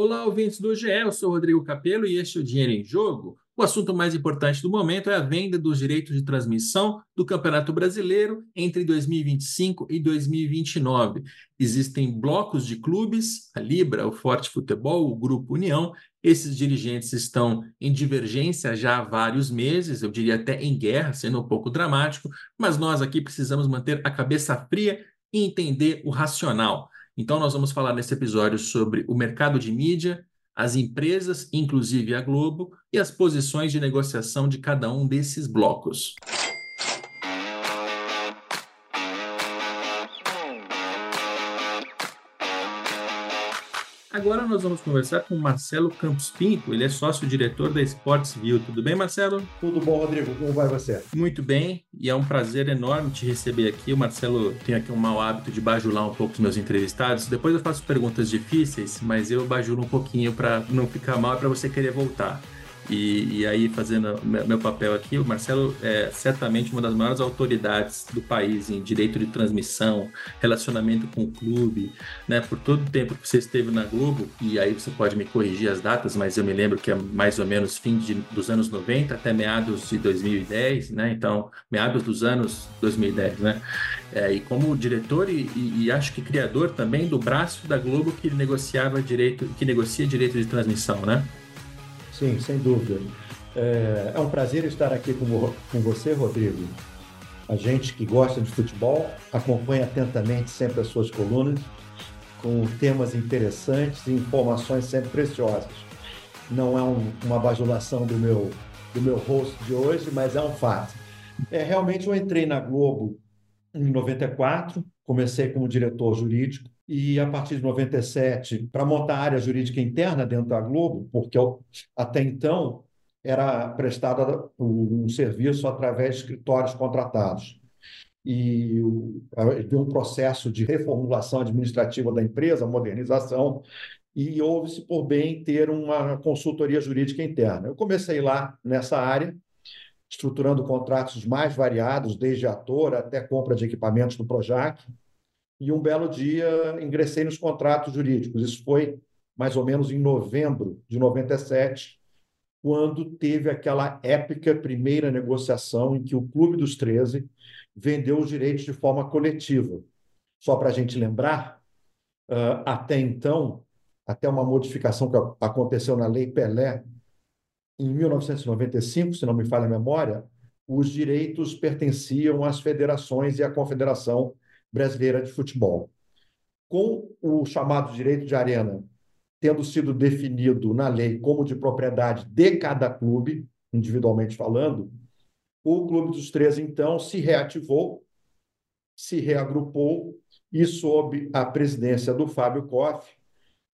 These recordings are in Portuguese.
Olá, ouvintes do GE, eu sou Rodrigo Capello e este é o Dinheiro em Jogo. O assunto mais importante do momento é a venda dos direitos de transmissão do Campeonato Brasileiro entre 2025 e 2029. Existem blocos de clubes, a Libra, o Forte Futebol, o Grupo União. Esses dirigentes estão em divergência já há vários meses, eu diria até em guerra, sendo um pouco dramático, mas nós aqui precisamos manter a cabeça fria e entender o racional. Então, nós vamos falar nesse episódio sobre o mercado de mídia, as empresas, inclusive a Globo, e as posições de negociação de cada um desses blocos. Agora nós vamos conversar com Marcelo Campos Pinto, ele é sócio-diretor da Sports View. Tudo bem, Marcelo? Tudo bom, Rodrigo. Como vai você? Muito bem, e é um prazer enorme te receber aqui. O Marcelo tem aqui um mau hábito de bajular um pouco os meus entrevistados. Depois eu faço perguntas difíceis, mas eu bajulo um pouquinho para não ficar mal e para você querer voltar. E, e, aí, fazendo meu papel aqui, o Marcelo é certamente uma das maiores autoridades do país em direito de transmissão, relacionamento com o clube, né? Por todo o tempo que você esteve na Globo, e aí você pode me corrigir as datas, mas eu me lembro que é mais ou menos fim de, dos anos 90 até meados de 2010, né? Então, meados dos anos 2010, né? É, e como diretor e, e, e, acho que criador também do braço da Globo que negociava direito, que negocia direito de transmissão, né? Sim, sem dúvida. É, é um prazer estar aqui com, com você, Rodrigo. A gente que gosta de futebol acompanha atentamente sempre as suas colunas, com temas interessantes e informações sempre preciosas. Não é um, uma bajulação do meu, do meu host de hoje, mas é um fato. É, realmente eu entrei na Globo em 94, comecei como diretor jurídico, e a partir de 97 para montar a área jurídica interna dentro da Globo, porque até então era prestado um serviço através de escritórios contratados. E havia um processo de reformulação administrativa da empresa, modernização, e houve-se por bem ter uma consultoria jurídica interna. Eu comecei lá nessa área, estruturando contratos mais variados, desde ator até compra de equipamentos do Projac, e um belo dia ingressei nos contratos jurídicos. Isso foi mais ou menos em novembro de 97, quando teve aquela épica primeira negociação em que o Clube dos 13 vendeu os direitos de forma coletiva. Só para a gente lembrar, até então, até uma modificação que aconteceu na Lei Pelé, em 1995, se não me falha a memória, os direitos pertenciam às federações e à confederação brasileira de futebol. Com o chamado direito de arena tendo sido definido na lei como de propriedade de cada clube, individualmente falando, o Clube dos Três, então, se reativou, se reagrupou e, sob a presidência do Fábio Koff,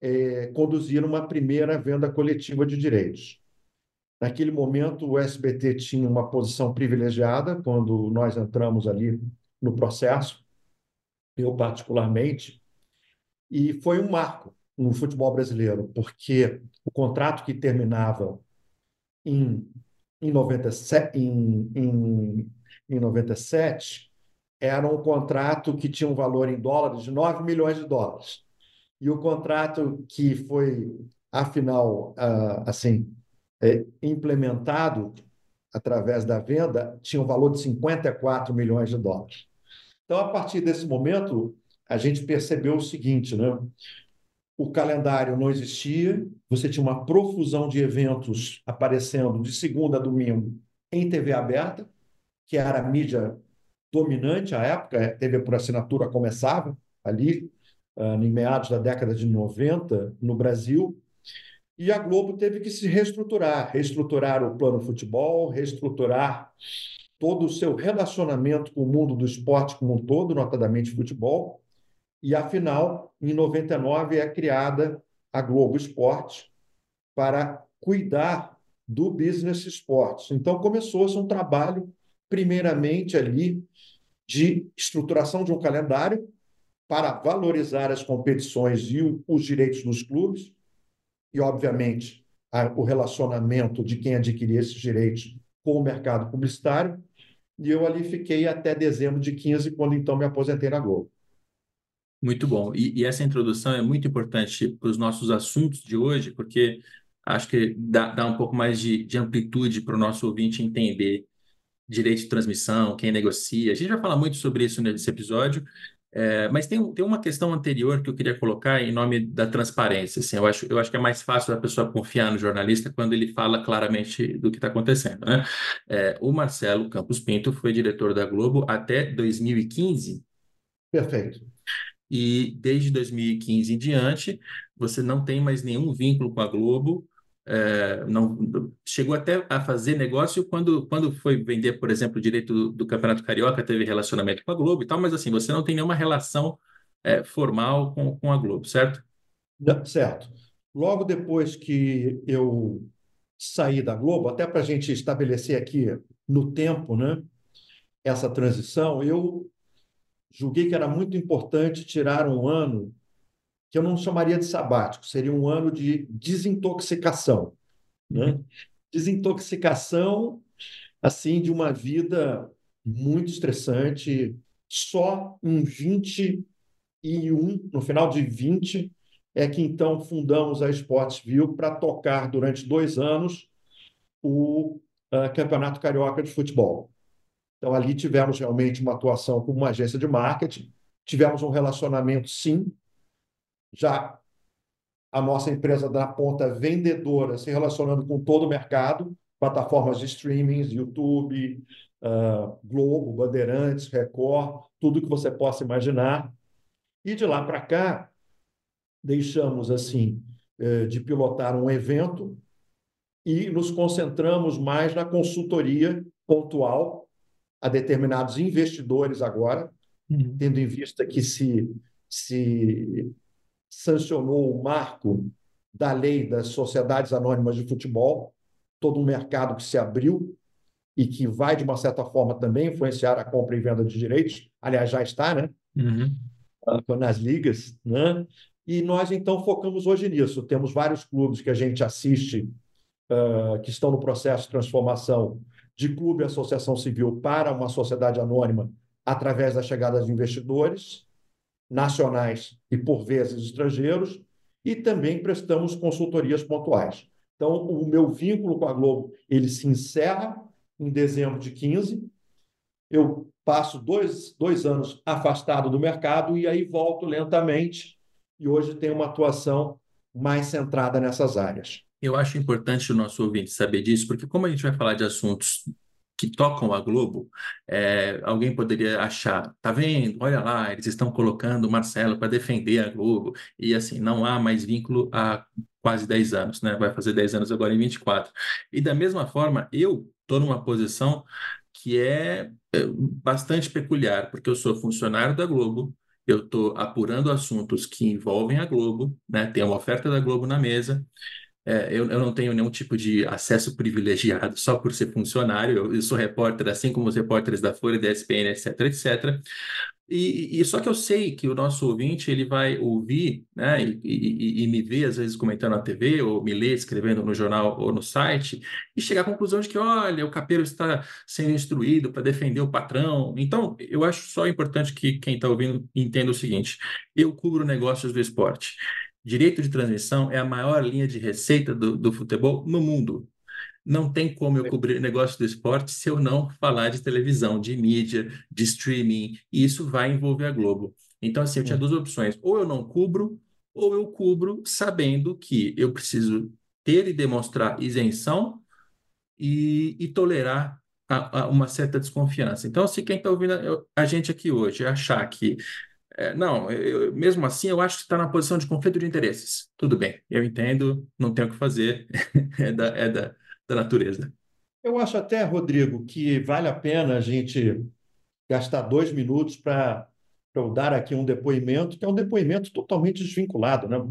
é, conduziram uma primeira venda coletiva de direitos. Naquele momento, o SBT tinha uma posição privilegiada quando nós entramos ali no processo, eu particularmente, e foi um marco no futebol brasileiro, porque o contrato que terminava em, em, 97, em, em, em 97 era um contrato que tinha um valor em dólares de 9 milhões de dólares. E o contrato que foi, afinal, uh, assim, é, implementado através da venda tinha um valor de 54 milhões de dólares. Então, a partir desse momento, a gente percebeu o seguinte, né? O calendário não existia, você tinha uma profusão de eventos aparecendo de segunda a domingo em TV aberta, que era a mídia dominante à época, a TV por assinatura começava ali, uh, em meados da década de 90, no Brasil, e a Globo teve que se reestruturar, reestruturar o plano futebol, reestruturar todo o seu relacionamento com o mundo do esporte como um todo, notadamente futebol. E, afinal, em 99 é criada a Globo Esporte para cuidar do business esportes. Então, começou-se um trabalho, primeiramente ali, de estruturação de um calendário para valorizar as competições e os direitos dos clubes, e, obviamente, o relacionamento de quem adquiria esses direitos com o mercado publicitário, e eu ali fiquei até dezembro de 15, quando então me aposentei na Globo. Muito bom. E, e essa introdução é muito importante para os nossos assuntos de hoje, porque acho que dá, dá um pouco mais de, de amplitude para o nosso ouvinte entender direito de transmissão, quem negocia. A gente vai falar muito sobre isso nesse episódio, é, mas tem, tem uma questão anterior que eu queria colocar em nome da transparência. Assim, eu, acho, eu acho que é mais fácil a pessoa confiar no jornalista quando ele fala claramente do que está acontecendo. Né? É, o Marcelo Campos Pinto foi diretor da Globo até 2015. Perfeito. E desde 2015 em diante, você não tem mais nenhum vínculo com a Globo. É, não chegou até a fazer negócio quando, quando foi vender, por exemplo, o direito do, do, Campeonato Carioca, teve relacionamento com a Globo e tal, mas assim, você não tem nenhuma relação é, formal com, com a Globo, certo? Certo. Logo depois que eu saí da Globo, até para a gente estabelecer aqui no tempo, né, essa transição, eu julguei que era muito importante tirar um ano que eu não chamaria de sabático, seria um ano de desintoxicação. Né? Uhum. Desintoxicação, assim, de uma vida muito estressante, só em 21, no final de 20, é que então fundamos a Sportsville para tocar durante dois anos o uh, Campeonato Carioca de Futebol. Então, ali tivemos realmente uma atuação como uma agência de marketing, tivemos um relacionamento, sim, já a nossa empresa da ponta vendedora se relacionando com todo o mercado, plataformas de streaming, YouTube, uh, Globo, Bandeirantes, Record, tudo que você possa imaginar. E de lá para cá, deixamos assim eh, de pilotar um evento e nos concentramos mais na consultoria pontual a determinados investidores agora, uhum. tendo em vista que se, se sancionou o marco da lei das sociedades anônimas de futebol, todo um mercado que se abriu e que vai, de uma certa forma, também influenciar a compra e venda de direitos. Aliás, já está, né? Uhum. Nas ligas, né? E nós, então, focamos hoje nisso. Temos vários clubes que a gente assiste uh, que estão no processo de transformação de clube e associação civil para uma sociedade anônima através da chegada de investidores nacionais e, por vezes, estrangeiros, e também prestamos consultorias pontuais. Então, o meu vínculo com a Globo ele se encerra em dezembro de 15. Eu passo dois, dois anos afastado do mercado e aí volto lentamente e hoje tenho uma atuação mais centrada nessas áreas. Eu acho importante o nosso ouvinte saber disso, porque como a gente vai falar de assuntos que tocam a Globo, é, alguém poderia achar, tá vendo? Olha lá, eles estão colocando o Marcelo para defender a Globo, e assim, não há mais vínculo há quase 10 anos, né? Vai fazer 10 anos agora em 24. E da mesma forma, eu estou numa posição que é, é bastante peculiar, porque eu sou funcionário da Globo, eu estou apurando assuntos que envolvem a Globo, né? Tem uma oferta da Globo na mesa, é, eu, eu, não tenho nenhum tipo de acesso privilegiado só por ser funcionário. Eu, eu, sou repórter, assim como os repórteres da Folha, da SPN, etc, etc. E, e, só que eu sei que o nosso ouvinte ele vai ouvir, né, e, e, e, me ver às vezes comentando na TV ou me ler escrevendo no jornal ou no site e chegar à conclusão de que, olha, o capeiro está sendo instruído para defender o patrão. Então, eu acho só importante que quem está ouvindo entenda o seguinte: eu cubro negócios do esporte. Direito de transmissão é a maior linha de receita do, do futebol no mundo. Não tem como eu cobrir negócio do esporte se eu não falar de televisão, de mídia, de streaming, e isso vai envolver a Globo. Então, assim, eu tinha duas opções: ou eu não cubro, ou eu cubro sabendo que eu preciso ter e demonstrar isenção e, e tolerar a, a uma certa desconfiança. Então, se quem está ouvindo a, a gente aqui hoje achar que é, não, eu, mesmo assim, eu acho que está na posição de conflito de interesses. Tudo bem, eu entendo, não tenho o que fazer, é, da, é da, da natureza. Eu acho até, Rodrigo, que vale a pena a gente gastar dois minutos para eu dar aqui um depoimento, que é um depoimento totalmente desvinculado. Né?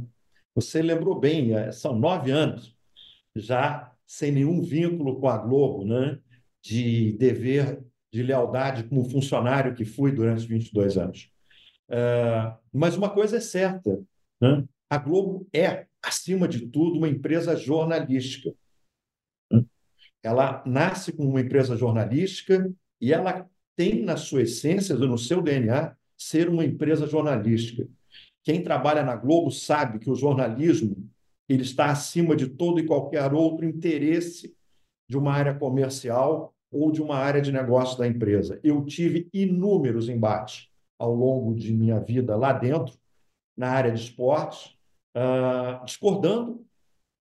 Você lembrou bem, é, são nove anos já sem nenhum vínculo com a Globo, né? de dever de lealdade como funcionário que fui durante os 22 anos. É, mas uma coisa é certa: né? a Globo é, acima de tudo, uma empresa jornalística. Ela nasce como uma empresa jornalística e ela tem na sua essência, no seu DNA, ser uma empresa jornalística. quem trabalha na Globo sabe que o jornalismo ele está acima de todo e qualquer outro interesse de uma área comercial ou de uma área de negócio da empresa. Eu tive inúmeros embates ao longo de minha vida lá dentro, na área de esportes, uh, discordando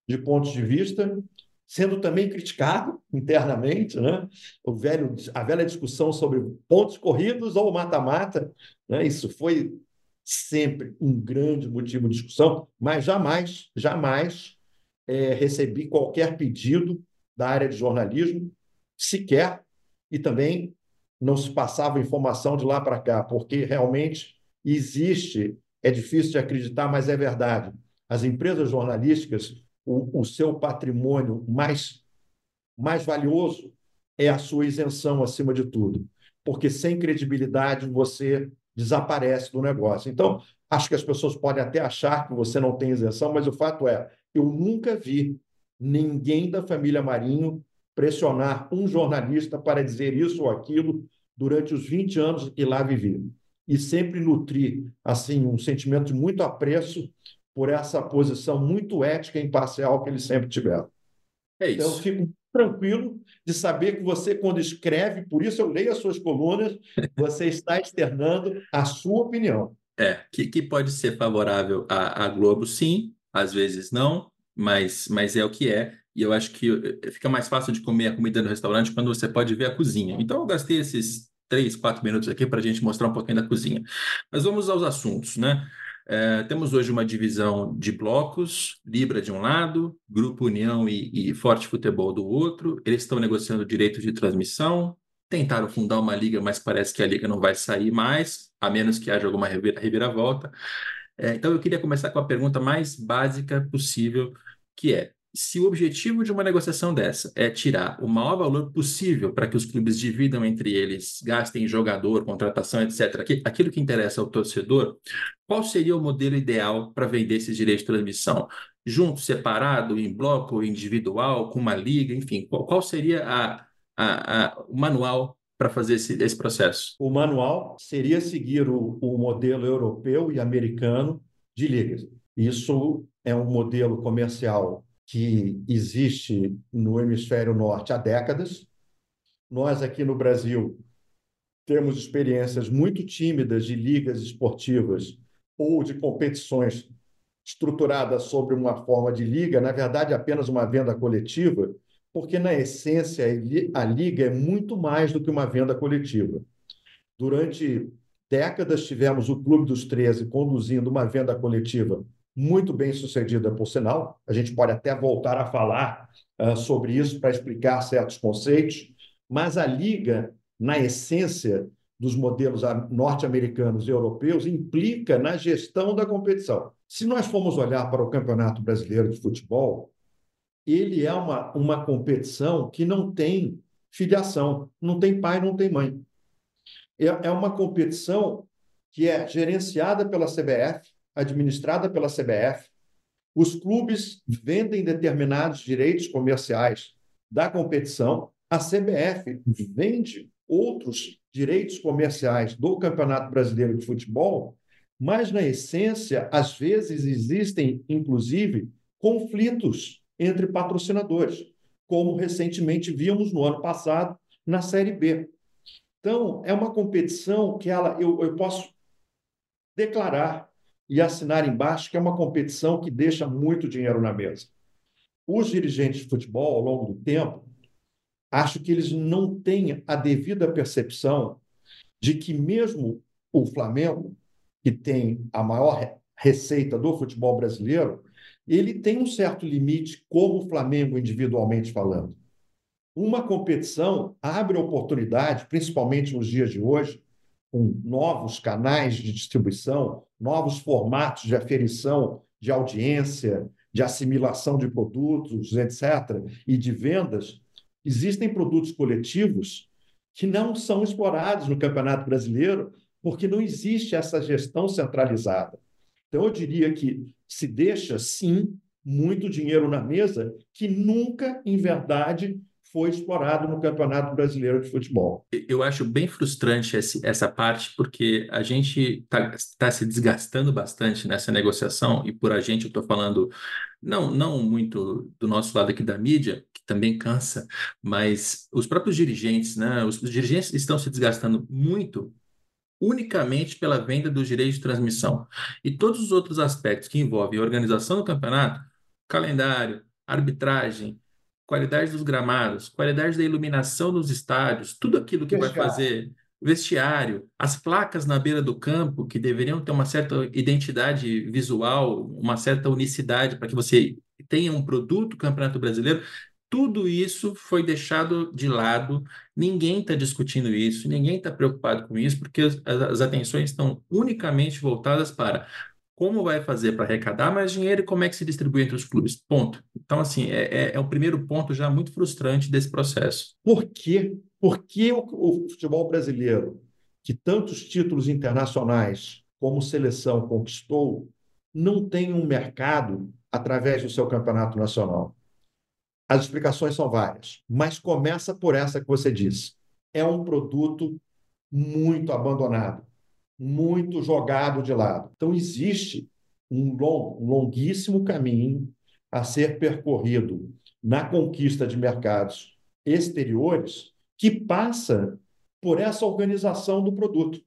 de pontos de vista, sendo também criticado internamente, né? o velho, a velha discussão sobre pontos corridos ou mata-mata, né? isso foi sempre um grande motivo de discussão, mas jamais, jamais é, recebi qualquer pedido da área de jornalismo, sequer, e também não se passava informação de lá para cá, porque realmente existe, é difícil de acreditar, mas é verdade. As empresas jornalísticas o, o seu patrimônio mais, mais valioso é a sua isenção acima de tudo, porque sem credibilidade você desaparece do negócio. Então, acho que as pessoas podem até achar que você não tem isenção, mas o fato é, eu nunca vi ninguém da família Marinho pressionar um jornalista para dizer isso ou aquilo durante os 20 anos que lá vivi. E sempre nutri assim um sentimento de muito apreço por essa posição muito ética e imparcial que eles sempre tiveram. É isso. Então, fico tranquilo de saber que você, quando escreve, por isso eu leio as suas colunas, você está externando a sua opinião. É, que, que pode ser favorável à, à Globo, sim, às vezes não, mas, mas é o que é. E eu acho que eh, fica mais fácil de comer a comida no restaurante quando você pode ver a cozinha. Então, eu gastei esses três, quatro minutos aqui para a gente mostrar um pouquinho da cozinha. Mas vamos aos assuntos, né? É, temos hoje uma divisão de blocos, Libra de um lado, Grupo União e, e Forte Futebol do outro. Eles estão negociando direitos de transmissão, tentaram fundar uma liga, mas parece que a liga não vai sair mais, a menos que haja alguma reviravolta. É, então eu queria começar com a pergunta mais básica possível, que é: se o objetivo de uma negociação dessa é tirar o maior valor possível para que os clubes dividam entre eles, gastem jogador, contratação, etc., aquilo que interessa ao torcedor, qual seria o modelo ideal para vender esses direitos de transmissão? Junto, separado, em bloco, individual, com uma liga, enfim, qual, qual seria a, a, a, o manual para fazer esse, esse processo? O manual seria seguir o, o modelo europeu e americano de ligas. Isso é um modelo comercial que existe no hemisfério norte há décadas. Nós, aqui no Brasil, temos experiências muito tímidas de ligas esportivas ou de competições estruturadas sobre uma forma de liga, na verdade, apenas uma venda coletiva, porque, na essência, a liga é muito mais do que uma venda coletiva. Durante décadas, tivemos o Clube dos 13 conduzindo uma venda coletiva muito bem sucedida, por sinal. A gente pode até voltar a falar uh, sobre isso para explicar certos conceitos, mas a Liga, na essência dos modelos norte-americanos e europeus, implica na gestão da competição. Se nós formos olhar para o Campeonato Brasileiro de Futebol, ele é uma, uma competição que não tem filiação, não tem pai, não tem mãe. É, é uma competição que é gerenciada pela CBF, administrada pela CBF. Os clubes vendem determinados direitos comerciais da competição. A CBF vende outros direitos comerciais do Campeonato Brasileiro de Futebol, mas, na essência, às vezes existem, inclusive, conflitos entre patrocinadores, como recentemente vimos no ano passado na Série B. Então, é uma competição que ela, eu, eu posso declarar e assinar embaixo que é uma competição que deixa muito dinheiro na mesa. Os dirigentes de futebol, ao longo do tempo, acho que eles não têm a devida percepção de que mesmo o Flamengo, que tem a maior receita do futebol brasileiro, ele tem um certo limite como o Flamengo individualmente falando. Uma competição abre oportunidade, principalmente nos dias de hoje, com novos canais de distribuição, novos formatos de aferição de audiência, de assimilação de produtos, etc., e de vendas, existem produtos coletivos que não são explorados no Campeonato Brasileiro porque não existe essa gestão centralizada. Então, eu diria que se deixa, sim, muito dinheiro na mesa que nunca, em verdade, foi explorado no Campeonato Brasileiro de Futebol. Eu acho bem frustrante esse, essa parte, porque a gente está tá se desgastando bastante nessa negociação, e por a gente eu estou falando não, não muito do nosso lado aqui da mídia, que também cansa, mas os próprios dirigentes, né? Os dirigentes estão se desgastando muito unicamente pela venda dos direitos de transmissão. E todos os outros aspectos que envolvem a organização do campeonato, calendário, arbitragem, qualidade dos gramados, qualidade da iluminação nos estádios, tudo aquilo que vai fazer vestiário, as placas na beira do campo que deveriam ter uma certa identidade visual, uma certa unicidade para que você tenha um produto Campeonato Brasileiro, tudo isso foi deixado de lado, ninguém está discutindo isso, ninguém está preocupado com isso, porque as, as atenções estão unicamente voltadas para como vai fazer para arrecadar mais dinheiro e como é que se distribui entre os clubes. Ponto. Então, assim, é, é, é o primeiro ponto já muito frustrante desse processo. Por quê? Por que o, o futebol brasileiro, que tantos títulos internacionais como seleção conquistou, não tem um mercado através do seu campeonato nacional? As explicações são várias, mas começa por essa que você disse. É um produto muito abandonado muito jogado de lado. Então, existe um, long, um longuíssimo caminho a ser percorrido na conquista de mercados exteriores que passa por essa organização do produto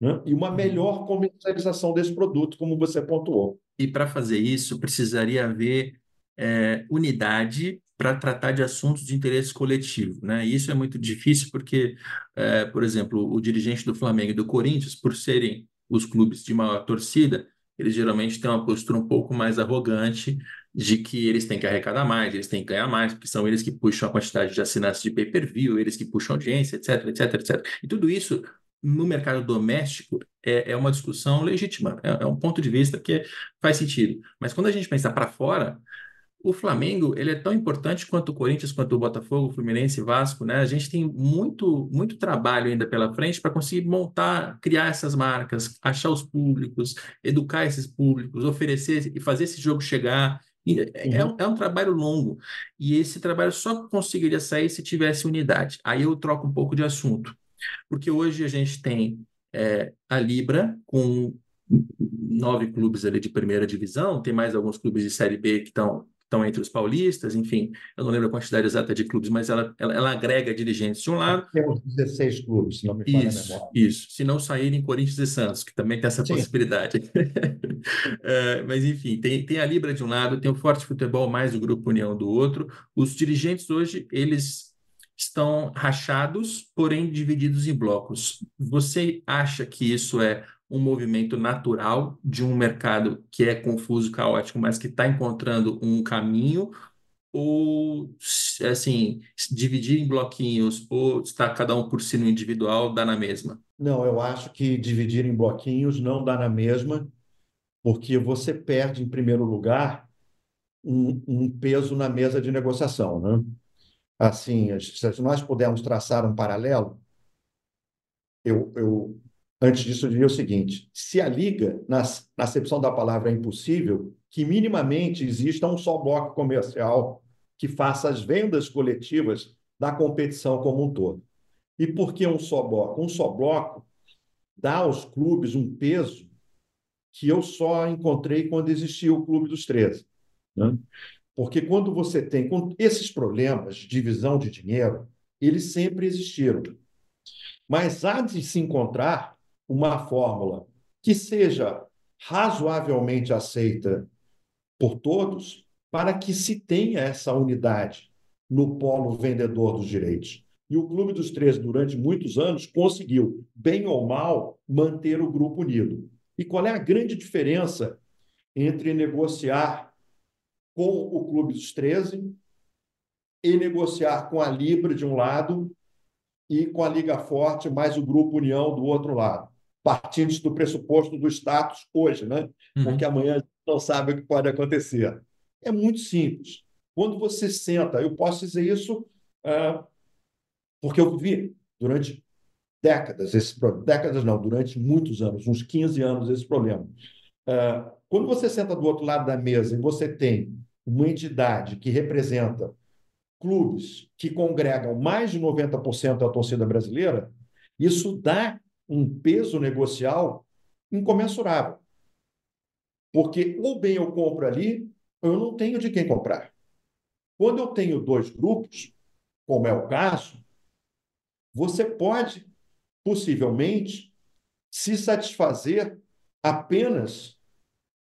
né? e uma uhum. melhor comercialização desse produto, como você pontuou. E para fazer isso, precisaria haver é, unidade para tratar de assuntos de interesse coletivo. Né? E isso é muito difícil porque, é, por exemplo, o dirigente do Flamengo e do Corinthians, por serem os clubes de maior torcida, eles geralmente têm uma postura um pouco mais arrogante de que eles têm que arrecadar mais, eles têm que ganhar mais, porque são eles que puxam a quantidade de assinantes de pay-per-view, eles que puxam audiência, etc, etc, etc. E tudo isso no mercado doméstico é, é uma discussão legítima, é, é, um ponto de vista que faz sentido. Mas quando a gente pensa para fora, o Flamengo ele é tão importante quanto o Corinthians, quanto o Botafogo, o Fluminense, Vasco, né? A gente tem muito, muito trabalho ainda pela frente para conseguir montar, criar essas marcas, achar os públicos, educar esses públicos, oferecer e fazer esse jogo chegar. É, é, uhum. é, um trabalho longo e esse trabalho só conseguiria sair se tivesse unidade. Aí eu troco um pouco de assunto, porque hoje a gente tem é, a Libra com nove clubes ali de primeira divisão, tem mais alguns clubes de série B que estão estão entre os paulistas, enfim, eu não lembro a quantidade exata de clubes, mas ela, ela, ela agrega dirigentes de um lado. Temos 16 clubes, se não me falha isso, a memória. Isso, se não saírem Corinthians e Santos, que também tem essa Sim. possibilidade. é, mas, enfim, tem, tem a Libra de um lado, tem o Forte Futebol mais o Grupo União do outro. Os dirigentes hoje, eles estão rachados, porém divididos em blocos. Você acha que isso é um movimento natural de um mercado que é confuso, caótico, mas que está encontrando um caminho, ou assim, dividir em bloquinhos, ou está cada um por si no individual, dá na mesma? Não, eu acho que dividir em bloquinhos não dá na mesma, porque você perde, em primeiro lugar, um, um peso na mesa de negociação. Né? Assim, se nós pudermos traçar um paralelo, eu, eu Antes disso, eu diria o seguinte: se a liga, na, na acepção da palavra, é impossível, que minimamente exista um só bloco comercial que faça as vendas coletivas da competição como um todo. E por que um só bloco? Um só bloco dá aos clubes um peso que eu só encontrei quando existia o Clube dos 13. Né? Porque quando você tem esses problemas de divisão de dinheiro, eles sempre existiram. Mas há de se encontrar uma fórmula que seja razoavelmente aceita por todos, para que se tenha essa unidade no polo vendedor dos direitos. E o Clube dos Três, durante muitos anos, conseguiu, bem ou mal, manter o grupo unido. E qual é a grande diferença entre negociar com o Clube dos 13 e negociar com a Libra de um lado e com a Liga Forte mais o Grupo União do outro lado? Partindo do pressuposto do status hoje, né? Uhum. porque amanhã a gente não sabe o que pode acontecer. É muito simples. Quando você senta, eu posso dizer isso uh, porque eu vi durante décadas, esse, décadas não, durante muitos anos, uns 15 anos, esse problema. Uh, quando você senta do outro lado da mesa e você tem uma entidade que representa clubes que congregam mais de 90% da torcida brasileira, isso dá um peso negocial incomensurável. Porque ou bem eu compro ali, ou eu não tenho de quem comprar. Quando eu tenho dois grupos, como é o caso, você pode, possivelmente, se satisfazer apenas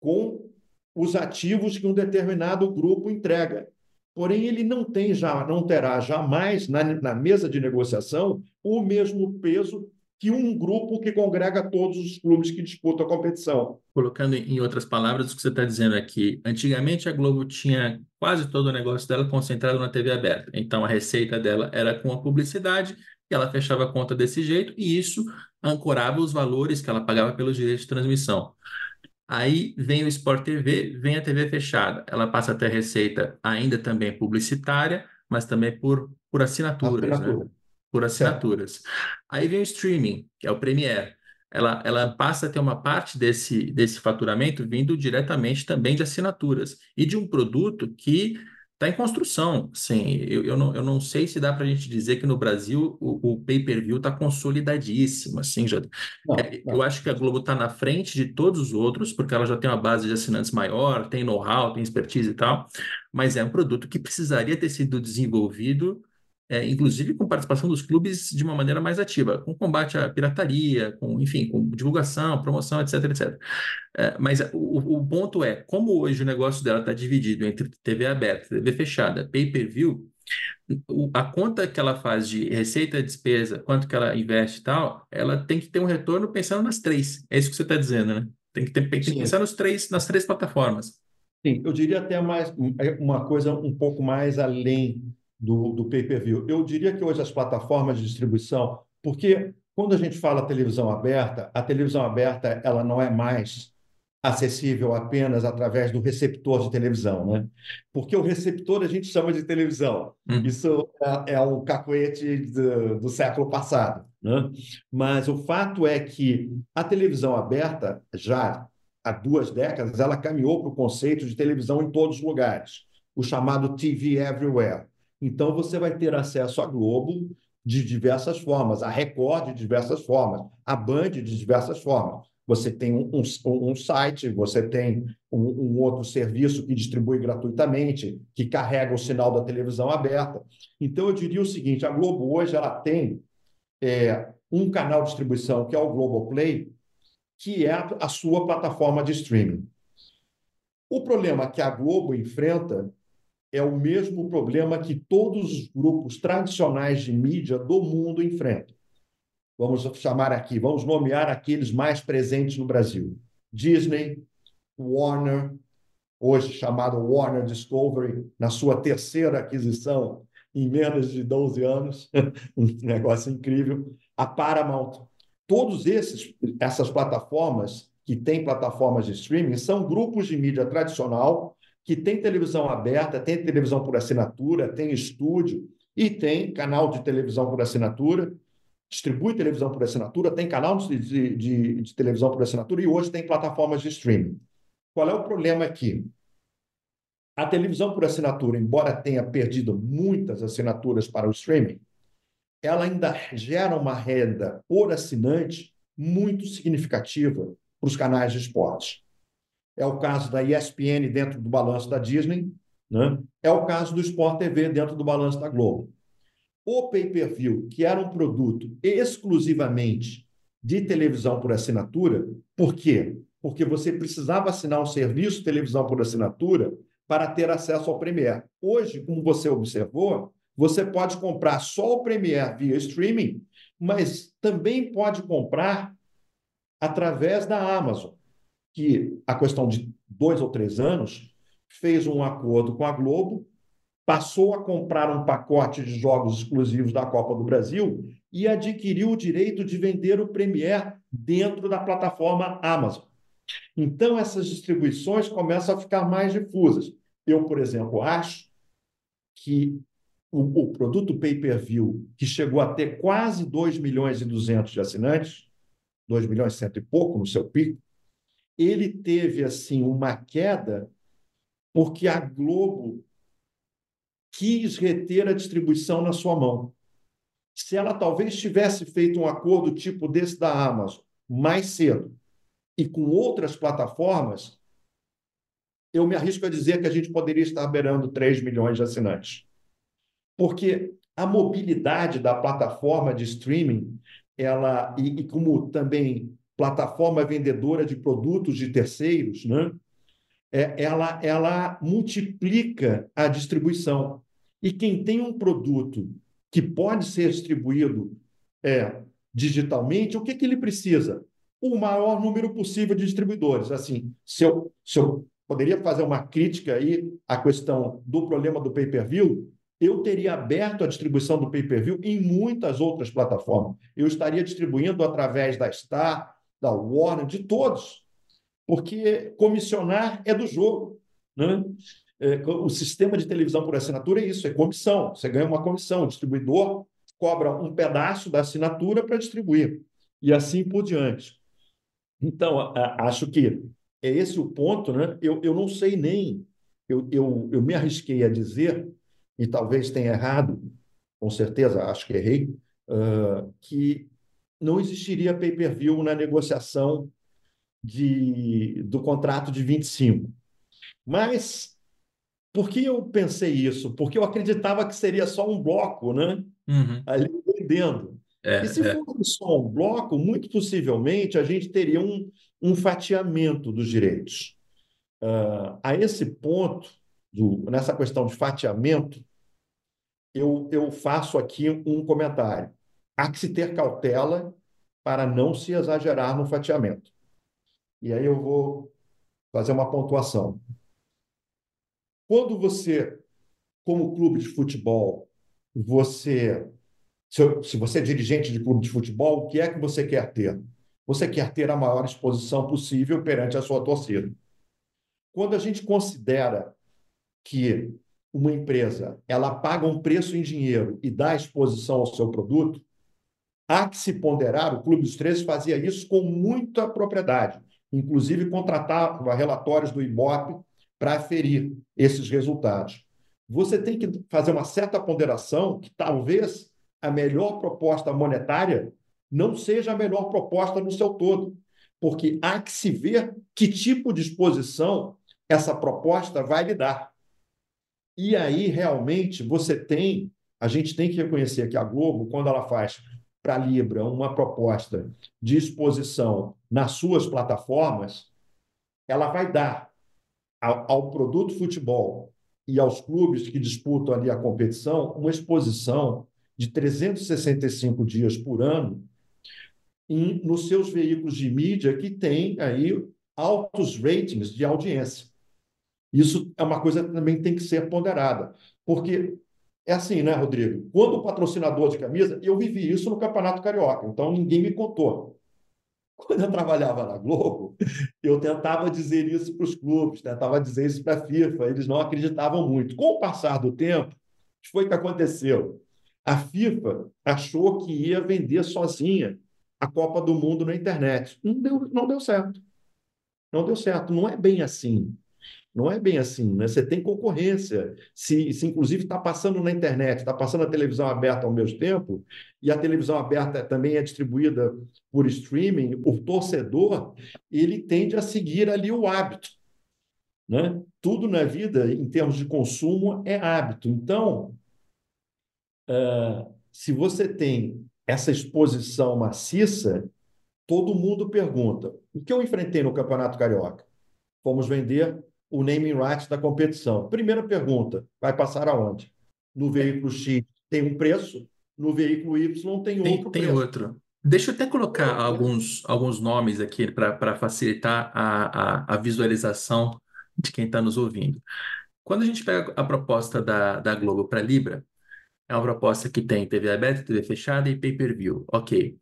com os ativos que um determinado grupo entrega. Porém, ele não tem já, não terá jamais na, na mesa de negociação o mesmo peso que um grupo que congrega todos os clubes que disputam a competição. Colocando em outras palavras o que você está dizendo aqui, antigamente a Globo tinha quase todo o negócio dela concentrado na TV aberta. Então a receita dela era com a publicidade e ela fechava a conta desse jeito e isso ancorava os valores que ela pagava pelos direitos de transmissão. Aí vem o Sport TV, vem a TV fechada. Ela passa a ter receita ainda também publicitária, mas também por, por assinaturas. Assinatura. Né? Por assinaturas. Aí vem o streaming, que é o Premiere. Ela, ela passa a ter uma parte desse, desse faturamento vindo diretamente também de assinaturas e de um produto que está em construção. Sim, eu, eu, não, eu não sei se dá para a gente dizer que no Brasil o, o pay-per-view está consolidadíssimo. Assim, já, não, é, não. Eu acho que a Globo está na frente de todos os outros, porque ela já tem uma base de assinantes maior, tem know-how, tem expertise e tal, mas é um produto que precisaria ter sido desenvolvido é, inclusive com participação dos clubes de uma maneira mais ativa, com combate à pirataria, com, enfim, com divulgação, promoção, etc, etc. É, mas o, o, ponto é, como hoje o negócio dela está dividido entre TV aberta, TV fechada, pay-per-view, a conta que ela faz de receita, despesa, quanto que ela investe e tal, ela tem que ter um retorno pensando nas três. É isso que você está dizendo, né? Tem que, ter, tem que pensar nos três, nas três plataformas. Sim, eu diria até mais uma coisa um pouco mais além do, do pay-per-view. Eu diria que hoje as plataformas de distribuição, porque quando a gente fala televisão aberta, a televisão aberta ela não é mais acessível apenas através do receptor de televisão, né? Porque o receptor a gente chama de televisão. Hum. Isso é, é o cacoete do, do século passado, né? Mas o fato é que a televisão aberta já há duas décadas ela caminhou para o conceito de televisão em todos os lugares, o chamado TV everywhere. Então, você vai ter acesso à Globo de diversas formas, a Record de diversas formas, a Band de diversas formas. Você tem um, um, um site, você tem um, um, outro serviço que distribui gratuitamente, que carrega o sinal da televisão aberta. Então, eu diria o seguinte: a Globo hoje ela tem é, um canal de distribuição que é o Globoplay, que é a, a sua plataforma de streaming. O problema que a Globo enfrenta é o mesmo problema que todos os grupos tradicionais de mídia do mundo enfrentam. Vamos chamar aqui, vamos nomear aqueles mais presentes no Brasil: Disney, Warner, hoje chamado Warner Discovery, na sua terceira aquisição em menos de 12 anos, um negócio incrível, a Paramount. Todos esses essas plataformas que têm plataformas de streaming são grupos de mídia tradicional que tem televisão aberta, tem televisão por assinatura, tem estúdio e tem canal de televisão por assinatura, distribui televisão por assinatura, tem canal de, de, de televisão por assinatura e hoje tem plataformas de streaming. Qual é o problema aqui? A televisão por assinatura, embora tenha perdido muitas assinaturas para o streaming, ela ainda gera uma renda por assinante muito significativa para os canais de esportes. É o caso da ESPN dentro do balanço da Disney, né? é o caso do Sport TV dentro do balanço da Globo. O pay-per-view, que era um produto exclusivamente de televisão por assinatura, por quê? Porque você precisava assinar um serviço de televisão por assinatura para ter acesso ao Premiere. Hoje, como você observou, você pode comprar só o Premiere via streaming, mas também pode comprar através da Amazon que, a questão de dois ou três anos, fez um acordo com a Globo, passou a comprar um pacote de jogos exclusivos da Copa do Brasil e adquiriu o direito de vender o Premier dentro da plataforma Amazon. Então, essas distribuições começam a ficar mais difusas. Eu, por exemplo, acho que o, o produto pay-per-view, que chegou a ter quase 2 milhões e 200 de assinantes, 2 milhões e cento e pouco no seu pico, ele teve assim uma queda porque a Globo quis reter a distribuição na sua mão. Se ela talvez tivesse feito um acordo tipo desse da Amazon mais cedo e com outras plataformas, eu me arrisco a dizer que a gente poderia estar beirando 3 milhões de assinantes. Porque a mobilidade da plataforma de streaming, ela e, e como também plataforma vendedora de produtos de terceiros, né? É, ela, ela multiplica a distribuição. E quem tem um produto que pode ser distribuído é, digitalmente, o que, que ele precisa? O maior número possível de distribuidores. Assim, se eu, se eu poderia fazer uma crítica aí à questão do problema do pay-per-view, eu teria aberto a distribuição do pay-per-view em muitas outras plataformas. Eu estaria distribuindo através da Star, da Warner, de todos, porque comissionar é do jogo. Né? É, o sistema de televisão por assinatura é isso, é comissão. Você ganha uma comissão, o distribuidor cobra um pedaço da assinatura para distribuir, e assim por diante. Então, acho que é esse o ponto, né? Eu, eu não sei nem, eu, eu, eu me arrisquei a dizer e talvez tenha errado, com certeza, acho que errei, uh, que não existiria pay-per-view na negociação de, do contrato de 25. Mas por que eu pensei isso? Porque eu acreditava que seria só um bloco, né? Uhum. Ali vendendo. É, e se é. fosse só um bloco, muito possivelmente a gente teria um, um fatiamento dos direitos. Uh, a esse ponto, do, nessa questão de fatiamento, eu, eu faço aqui um comentário. Há que se ter cautela para não se exagerar no fatiamento. E aí eu vou fazer uma pontuação. Quando você, como clube de futebol, você se você é dirigente de clube de futebol, o que é que você quer ter? Você quer ter a maior exposição possível perante a sua torcida. Quando a gente considera que uma empresa ela paga um preço em dinheiro e dá exposição ao seu produto, há que se ponderar, o Clube dos 13 fazia isso com muita propriedade, inclusive contratava relatórios do IBOP para aferir esses resultados. Você tem que fazer uma certa ponderação que talvez a melhor proposta monetária não seja a melhor proposta no seu todo, porque há que se ver que tipo de exposição essa proposta vai lhe dar. E aí, realmente, você tem. A gente tem que reconhecer que a Globo, quando ela faz para a Libra uma proposta de exposição nas suas plataformas, ela vai dar ao, ao produto futebol e aos clubes que disputam ali a competição uma exposição de 365 dias por ano em, nos seus veículos de mídia que têm aí altos ratings de audiência. Isso é uma coisa que também tem que ser ponderada, porque é assim, né, Rodrigo? Quando o patrocinador de camisa, eu vivi isso no Campeonato Carioca, então ninguém me contou. Quando eu trabalhava na Globo, eu tentava dizer isso para os clubes, tentava dizer isso para a FIFA, eles não acreditavam muito. Com o passar do tempo, foi que aconteceu? A FIFA achou que ia vender sozinha a Copa do Mundo na internet. Não deu, não deu certo. Não deu certo. Não é bem assim. Não é bem assim, né? Você tem concorrência. Se, se inclusive está passando na internet, está passando a televisão aberta ao mesmo tempo, e a televisão aberta também é distribuída por streaming, o torcedor ele tende a seguir ali o hábito. Né? Tudo na vida, em termos de consumo, é hábito. Então, uh, se você tem essa exposição maciça, todo mundo pergunta: o que eu enfrentei no Campeonato Carioca? Fomos vender o naming rights da competição. Primeira pergunta, vai passar aonde? No veículo X tem um preço, no veículo Y tem, tem outro tem preço. outro. Deixa eu até colocar alguns, alguns nomes aqui para facilitar a, a, a visualização de quem está nos ouvindo. Quando a gente pega a proposta da, da Globo para Libra, é uma proposta que tem TV aberta, TV fechada e pay-per-view. Ok.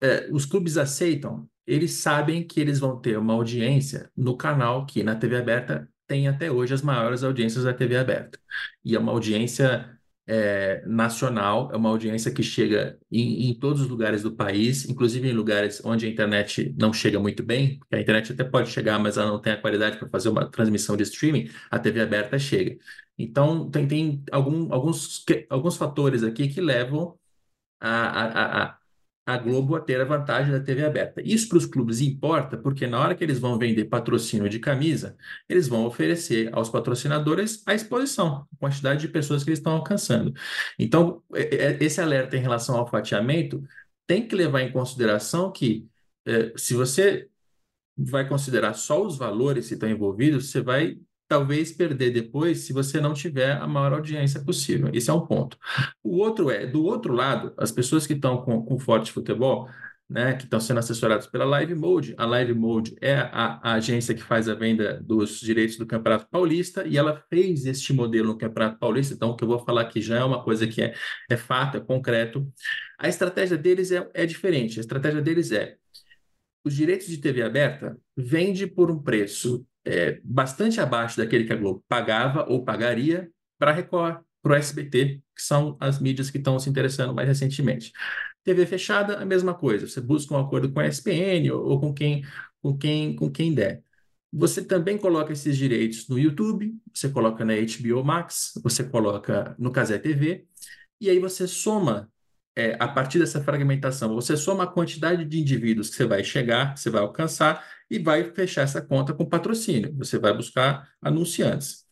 É, os clubes aceitam eles sabem que eles vão ter uma audiência no canal que na TV aberta tem até hoje as maiores audiências da TV aberta. E é uma audiência é, nacional, é uma audiência que chega em, em, todos os lugares do país, inclusive em lugares onde a internet não chega muito bem, a internet até pode chegar, mas ela não tem a qualidade para fazer uma transmissão de streaming, a TV aberta chega. Então, tem, tem algum, alguns, alguns fatores aqui que levam a, a, a, a Globo a ter a vantagem da TV aberta. Isso para os clubes importa, porque na hora que eles vão vender patrocínio de camisa, eles vão oferecer aos patrocinadores a exposição, a quantidade de pessoas que eles estão alcançando. Então, é, é, esse alerta em relação ao fatiamento tem que levar em consideração que, é, se você vai considerar só os valores que estão envolvidos, você vai talvez perder depois se você não tiver a maior audiência possível. Esse é um ponto. O outro é, do outro lado, as pessoas que estão com, com forte futebol, né, que estão sendo assessoradas pela Live Mode. A Live Mode é a, a, agência que faz a venda dos direitos do Campeonato Paulista e ela fez este modelo no Campeonato Paulista. Então, o que eu vou falar aqui já é uma coisa que é, é fato, é concreto. A estratégia deles é, é diferente. A estratégia deles é os direitos de TV aberta vende por um preço é, bastante abaixo daquele que a Globo pagava ou pagaria para a Record, para o SBT, que são as mídias que estão se interessando mais recentemente. TV fechada, a mesma coisa. Você busca um acordo com a ESPN ou, ou com quem, com quem, com quem der. Você também coloca esses direitos no YouTube, você coloca na HBO Max, você coloca no Casé TV, e aí você soma é, a partir dessa fragmentação, você soma a quantidade de indivíduos que você vai chegar, que você vai alcançar, e vai fechar essa conta com patrocínio. Você vai buscar anunciantes.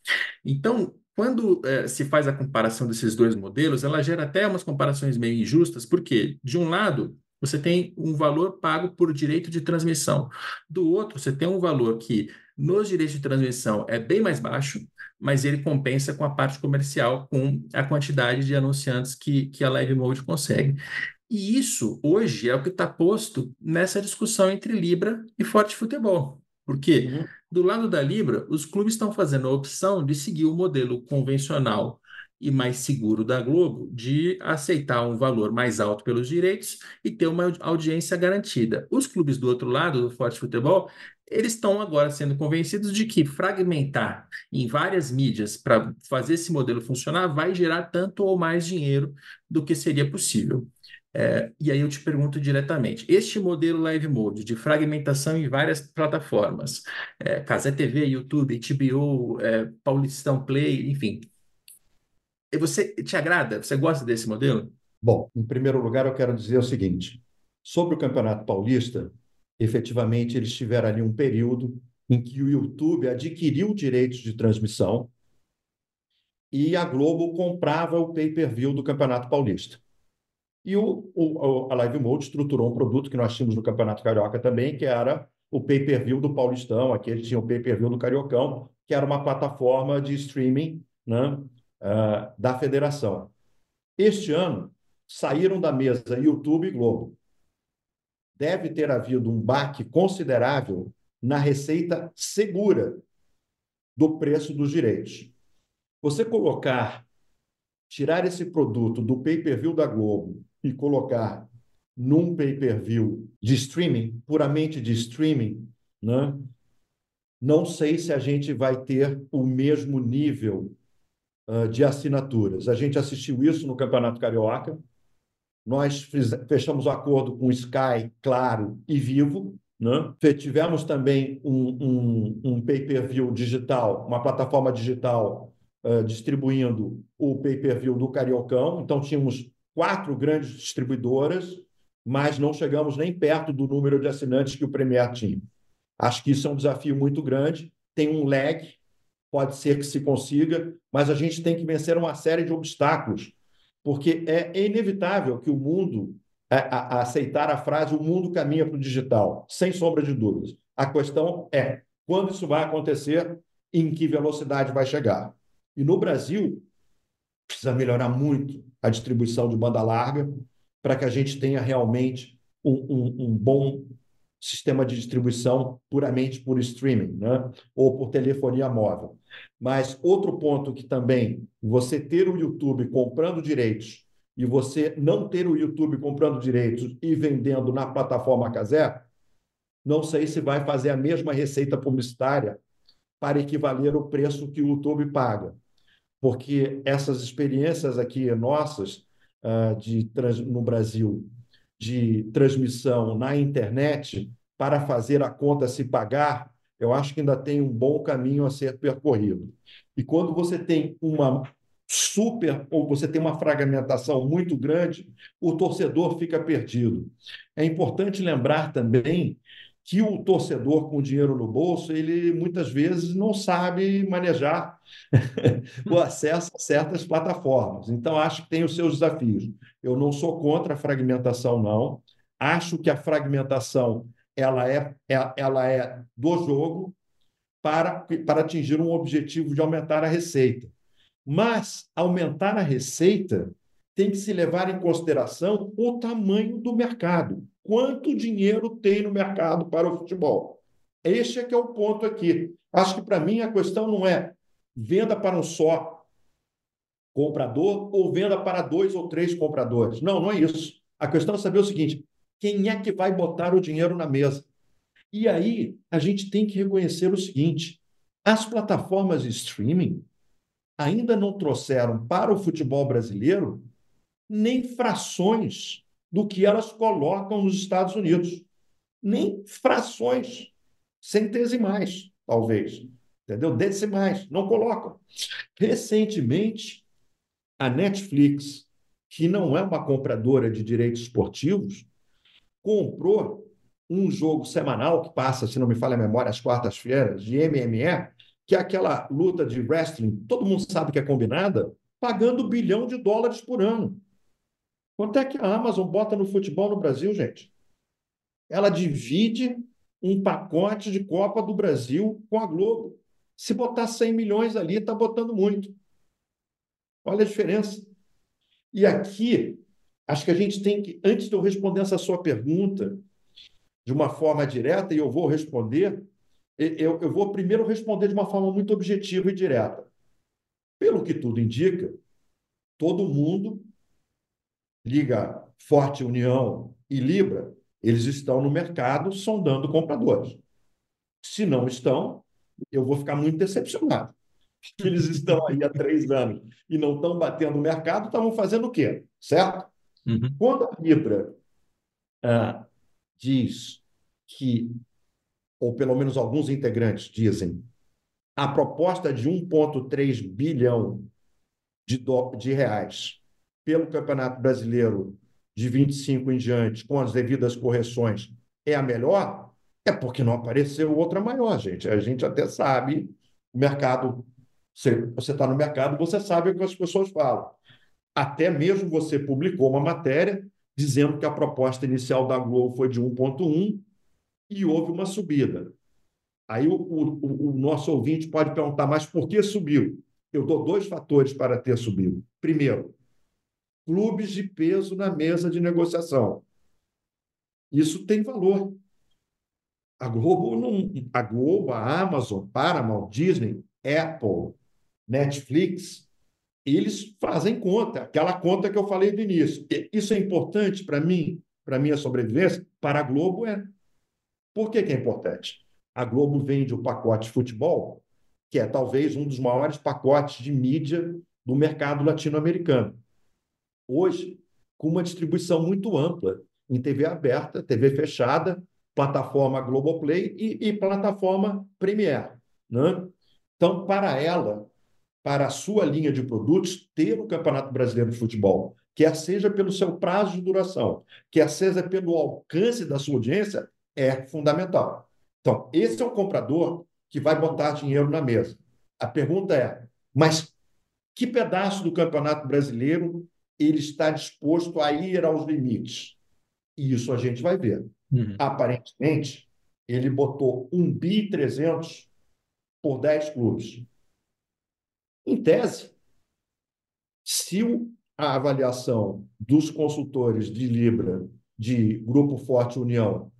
Então, quando é, se faz a comparação desses dois modelos, ela gera até umas comparações meio injustas, porque, de um lado, você tem um valor pago por direito de transmissão. Do outro, você tem um valor que, nos direitos de transmissão, é bem mais baixo, mas ele compensa com a parte comercial, com a quantidade de anunciantes que, que a Live Mode consegue. E isso, hoje, é o que está posto nessa discussão entre Libra e Forte Futebol. Porque, uhum. do lado da Libra, os clubes estão fazendo a opção de seguir o modelo convencional e mais seguro da Globo de aceitar um valor mais alto pelos direitos e ter uma audiência garantida. Os clubes do outro lado, do Forte Futebol, eles estão agora sendo convencidos de que fragmentar em várias mídias para fazer esse modelo funcionar vai gerar tanto ou mais dinheiro do que seria possível. É, e aí eu te pergunto diretamente: este modelo Live Mode de fragmentação em várias plataformas, é, Casé TV, YouTube, HBO, é, Paulistão Play, enfim, você te agrada? Você gosta desse modelo? Bom, em primeiro lugar, eu quero dizer o seguinte: sobre o Campeonato Paulista, efetivamente eles tiveram ali um período em que o YouTube adquiriu direitos de transmissão e a Globo comprava o pay-per-view do Campeonato Paulista. E o, o, a Live Mode estruturou um produto que nós tínhamos no Campeonato Carioca também, que era o pay-per-view do Paulistão, aqui eles tinham o pay-per-view do Cariocão, que era uma plataforma de streaming né, uh, da federação. Este ano, saíram da mesa YouTube e Globo. Deve ter havido um baque considerável na receita segura do preço dos direitos. Você colocar, tirar esse produto do pay-per-view da Globo e colocar num pay-per-view de streaming, puramente de streaming, né? não sei se a gente vai ter o mesmo nível uh, de assinaturas. A gente assistiu isso no Campeonato Carioca, nós fechamos o acordo com Sky, Claro e Vivo. Né? Tivemos também um, um, um pay-per-view digital, uma plataforma digital uh, distribuindo o pay-per-view do Cariocão. Então, tínhamos quatro grandes distribuidoras, mas não chegamos nem perto do número de assinantes que o Premier tinha. Acho que isso é um desafio muito grande, tem um lag, pode ser que se consiga, mas a gente tem que vencer uma série de obstáculos, porque é inevitável que o mundo a, a, aceitar a frase o mundo caminha para o digital, sem sombra de dúvidas. A questão é quando isso vai acontecer, em que velocidade vai chegar. E no Brasil, precisa melhorar muito a distribuição de banda larga para que a gente tenha realmente um, um, um, bom sistema de distribuição puramente por streaming, né? ou por telefonia móvel. Mas outro ponto que também você ter o YouTube comprando direitos e você não ter o YouTube comprando direitos e vendendo na plataforma Casé, não sei se vai fazer a mesma receita publicitária para equivaler o preço que o YouTube paga. Porque essas experiências aqui nossas uh, de trans, no Brasil de transmissão na internet para fazer a conta se pagar, eu acho que ainda tem um bom caminho a ser percorrido. E quando você tem uma super ou você tem uma fragmentação muito grande, o torcedor fica perdido. É importante lembrar também que o torcedor com dinheiro no bolso, ele muitas vezes não sabe manejar o acesso a certas plataformas. Então, acho que tem os seus desafios. Eu não sou contra a fragmentação, não. Acho que a fragmentação ela é, é ela é do jogo para, para atingir um objetivo de aumentar a receita. Mas aumentar a receita tem que se levar em consideração o tamanho do mercado. Quanto dinheiro tem no mercado para o futebol? Este é que é o ponto aqui. Acho que para mim a questão não é venda para um só comprador ou venda para dois ou três compradores. Não, não é isso. A questão é saber o seguinte: quem é que vai botar o dinheiro na mesa? E aí a gente tem que reconhecer o seguinte: as plataformas de streaming ainda não trouxeram para o futebol brasileiro nem frações do que elas colocam nos Estados Unidos. Nem frações, centesimais, talvez. Entendeu? Decimais, não colocam. Recentemente, a Netflix, que não é uma compradora de direitos esportivos, comprou um jogo semanal que passa, se não me falha a memória, às quartas-feiras, de MMA, que é aquela luta de wrestling, todo mundo sabe que é combinada, pagando bilhão de dólares por ano. Quanto é que a Amazon bota no futebol no Brasil, gente? Ela divide um pacote de Copa do Brasil com a Globo. Se botar 100 milhões ali, está botando muito. Olha a diferença. E aqui, acho que a gente tem que, antes de eu responder essa sua pergunta de uma forma direta, e eu vou responder, eu, eu vou primeiro responder de uma forma muito objetiva e direta. Pelo que tudo indica, todo mundo Liga Forte União e Libra, eles estão no mercado sondando compradores. Se não estão, eu vou ficar muito decepcionado. Eles estão aí há três anos e não estão batendo o mercado, estavam fazendo o quê? Certo? Uhum. Quando a Libra ah, diz que, ou pelo menos alguns integrantes dizem, a proposta de 1,3 bilhão de, do, de reais pelo Campeonato Brasileiro de 25 em diante, com as devidas correções, é a melhor, é porque não apareceu outra maior, gente. A gente até sabe, o mercado, você está no mercado, você sabe o que as pessoas falam. Até mesmo você publicou uma matéria dizendo que a proposta inicial da Globo foi de 1,1 e houve uma subida. Aí o, o, o nosso ouvinte pode perguntar, mas por que subiu? Eu dou dois fatores para ter subido. Primeiro, clubes de peso na mesa de negociação. Isso tem valor. A Globo, não, a Globo, a Amazon, Paramount, Disney, Apple, Netflix, eles fazem conta, aquela conta que eu falei do início. Isso é importante para mim, para minha sobrevivência? Para a Globo é. Por que, que é importante? A Globo vende o pacote de futebol, que é talvez um dos maiores pacotes de mídia do mercado latino-americano hoje com uma distribuição muito ampla em TV aberta, TV fechada, plataforma Globoplay e, e plataforma Premiere. Né? Então, para ela, para a sua linha de produtos, ter o Campeonato Brasileiro de Futebol, quer seja pelo seu prazo de duração, quer seja pelo alcance da sua audiência, é fundamental. Então, esse é o comprador que vai botar dinheiro na mesa. A pergunta é: mas que pedaço do Campeonato Brasileiro ele está disposto a ir aos limites. E isso a gente vai ver. Uhum. Aparentemente, ele botou um bi 300 por 10 clubes. Em tese, se a avaliação dos consultores de Libra, de Grupo Forte União,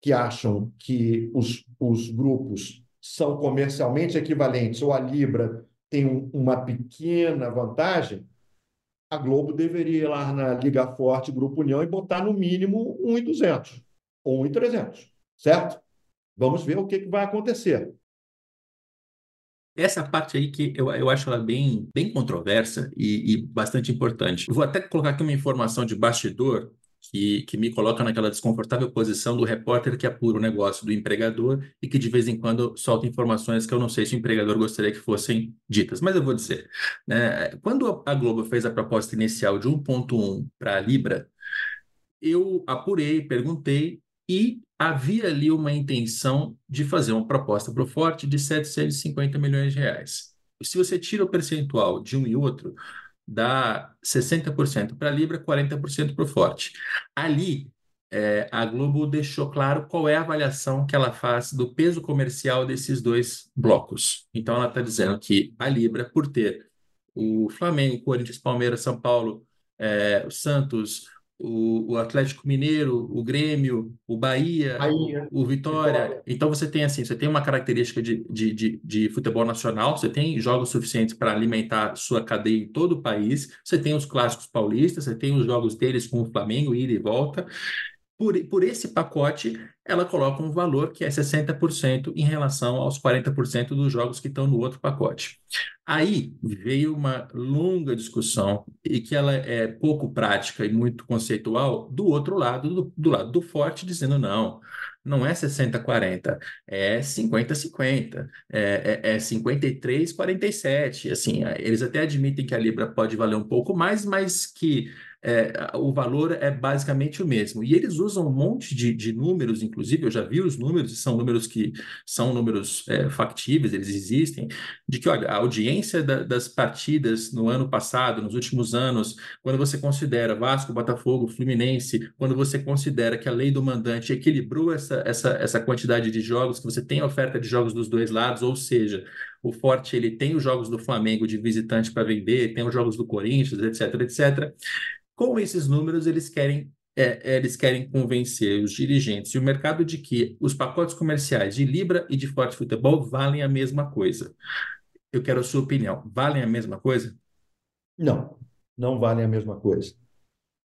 que acham que os, os grupos são comercialmente equivalentes ou a Libra tem um, uma pequena vantagem, a Globo deveria ir lá na Liga Forte, Grupo União, e botar no mínimo 1,200 ou 1,300, certo? Vamos ver o que, que vai acontecer. essa parte aí que eu, eu acho ela bem, bem controversa e, e bastante importante. vou até colocar aqui uma informação de bastidor que, que me coloca naquela desconfortável posição do repórter que apura o negócio do empregador e que de vez em quando solta informações que eu não sei se o empregador gostaria que fossem ditas, mas eu vou dizer. Né? Quando a Globo fez a proposta inicial de 1,1 para a Libra, eu apurei, perguntei e havia ali uma intenção de fazer uma proposta para o Forte de 750 milhões de reais. Se você tira o percentual de um e outro, dá 60% para a Libra, 40% para o Forte. Ali, é, a Globo deixou claro qual é a avaliação que ela faz do peso comercial desses dois blocos. Então, ela está dizendo que a Libra, por ter o Flamengo, Corinthians, Palmeiras, São Paulo, é, o Santos, o, o, Atlético Mineiro, o Grêmio, o Bahia, Bahia o, o Vitória. Vitória. Então você tem assim, você tem uma característica de, de, de, de futebol nacional, você tem jogos suficientes para alimentar sua cadeia em todo o país, você tem os clássicos paulistas, você tem os jogos deles com o Flamengo, ida e volta. Por, por esse pacote, ela coloca um valor que é 60% em relação aos 40% dos jogos que estão no outro pacote. Aí veio uma longa discussão e que ela é pouco prática e muito conceitual do outro lado, do, do lado do forte, dizendo não, não é 60-40, é 50-50, é, é, é 53-47. Assim, eles até admitem que a Libra pode valer um pouco mais, mas que é, o valor é basicamente o mesmo. E eles usam um monte de, de, números, inclusive, eu já vi os números, e são números que são números é, factíveis, eles existem, de que, olha, a audiência da, das partidas no ano passado, nos últimos anos, quando você considera Vasco, Botafogo, Fluminense, quando você considera que a lei do mandante equilibrou essa, essa, essa quantidade de jogos, que você tem oferta de jogos dos dois lados, ou seja, o Forte ele tem os jogos do Flamengo de visitante para vender, tem os jogos do Corinthians, etc, etc. Com esses números, eles querem, é, é, eles querem convencer os dirigentes e o mercado de que os pacotes comerciais de Libra e de Forte Futebol valem a mesma coisa. Eu quero a sua opinião. Valem a mesma coisa? Não, não valem a mesma coisa.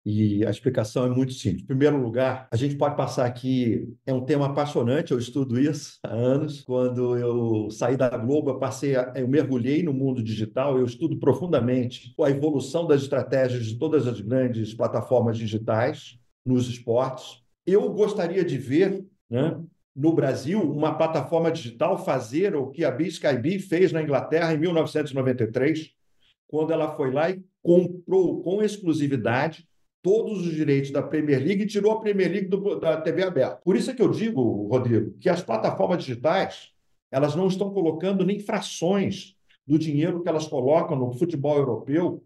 E a explicação é muito simples. Em primeiro lugar, a gente pode passar aqui, é um tema apaixonante, eu estudo isso há anos. Quando eu saí da Globo, eu passei, a, eu mergulhei no mundo digital, eu estudo profundamente a evolução das estratégias de todas as grandes plataformas digitais nos esportes. Eu gostaria de ver, né, no Brasil, uma plataforma digital fazer o que a BSkyB fez na Inglaterra em 1993, quando ela foi lá e comprou com exclusividade todos os direitos da Premier League e tirou a Premier League do, da TV aberta. Por isso é que eu digo, Rodrigo, que as plataformas digitais elas não estão colocando nem frações do dinheiro que elas colocam no futebol europeu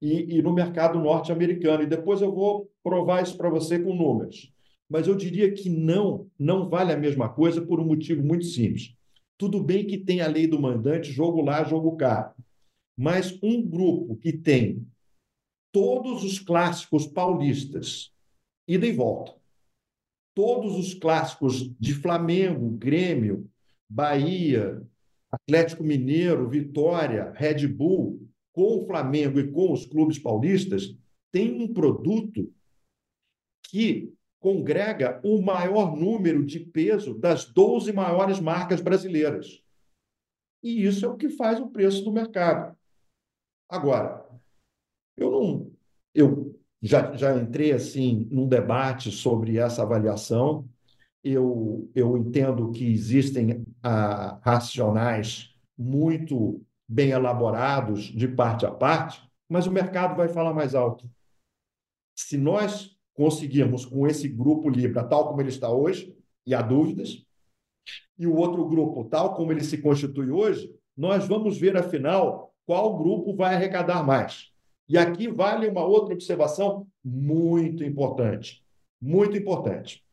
e, e no mercado norte-americano. E depois eu vou provar isso para você com números. Mas eu diria que não, não vale a mesma coisa por um motivo muito simples. Tudo bem que tem a lei do mandante, jogo lá, jogo cá. Mas um grupo que tem todos os clássicos paulistas, ida e volta. Todos os clássicos de Flamengo, Grêmio, Bahia, Atlético Mineiro, Vitória, Red Bull, com o Flamengo e com os clubes paulistas, tem um produto que congrega o maior número de peso das 12 maiores marcas brasileiras. E isso é o que faz o preço do mercado. Agora, eu não, eu já, já entrei assim num debate sobre essa avaliação. Eu, eu entendo que existem ah, racionais muito bem elaborados de parte a parte, mas o mercado vai falar mais alto. Se nós conseguirmos com esse grupo Libra, tal como ele está hoje, e há dúvidas, e o outro grupo, tal como ele se constitui hoje, nós vamos ver, afinal, qual grupo vai arrecadar mais. E aqui vale uma outra observação muito importante. Muito importante.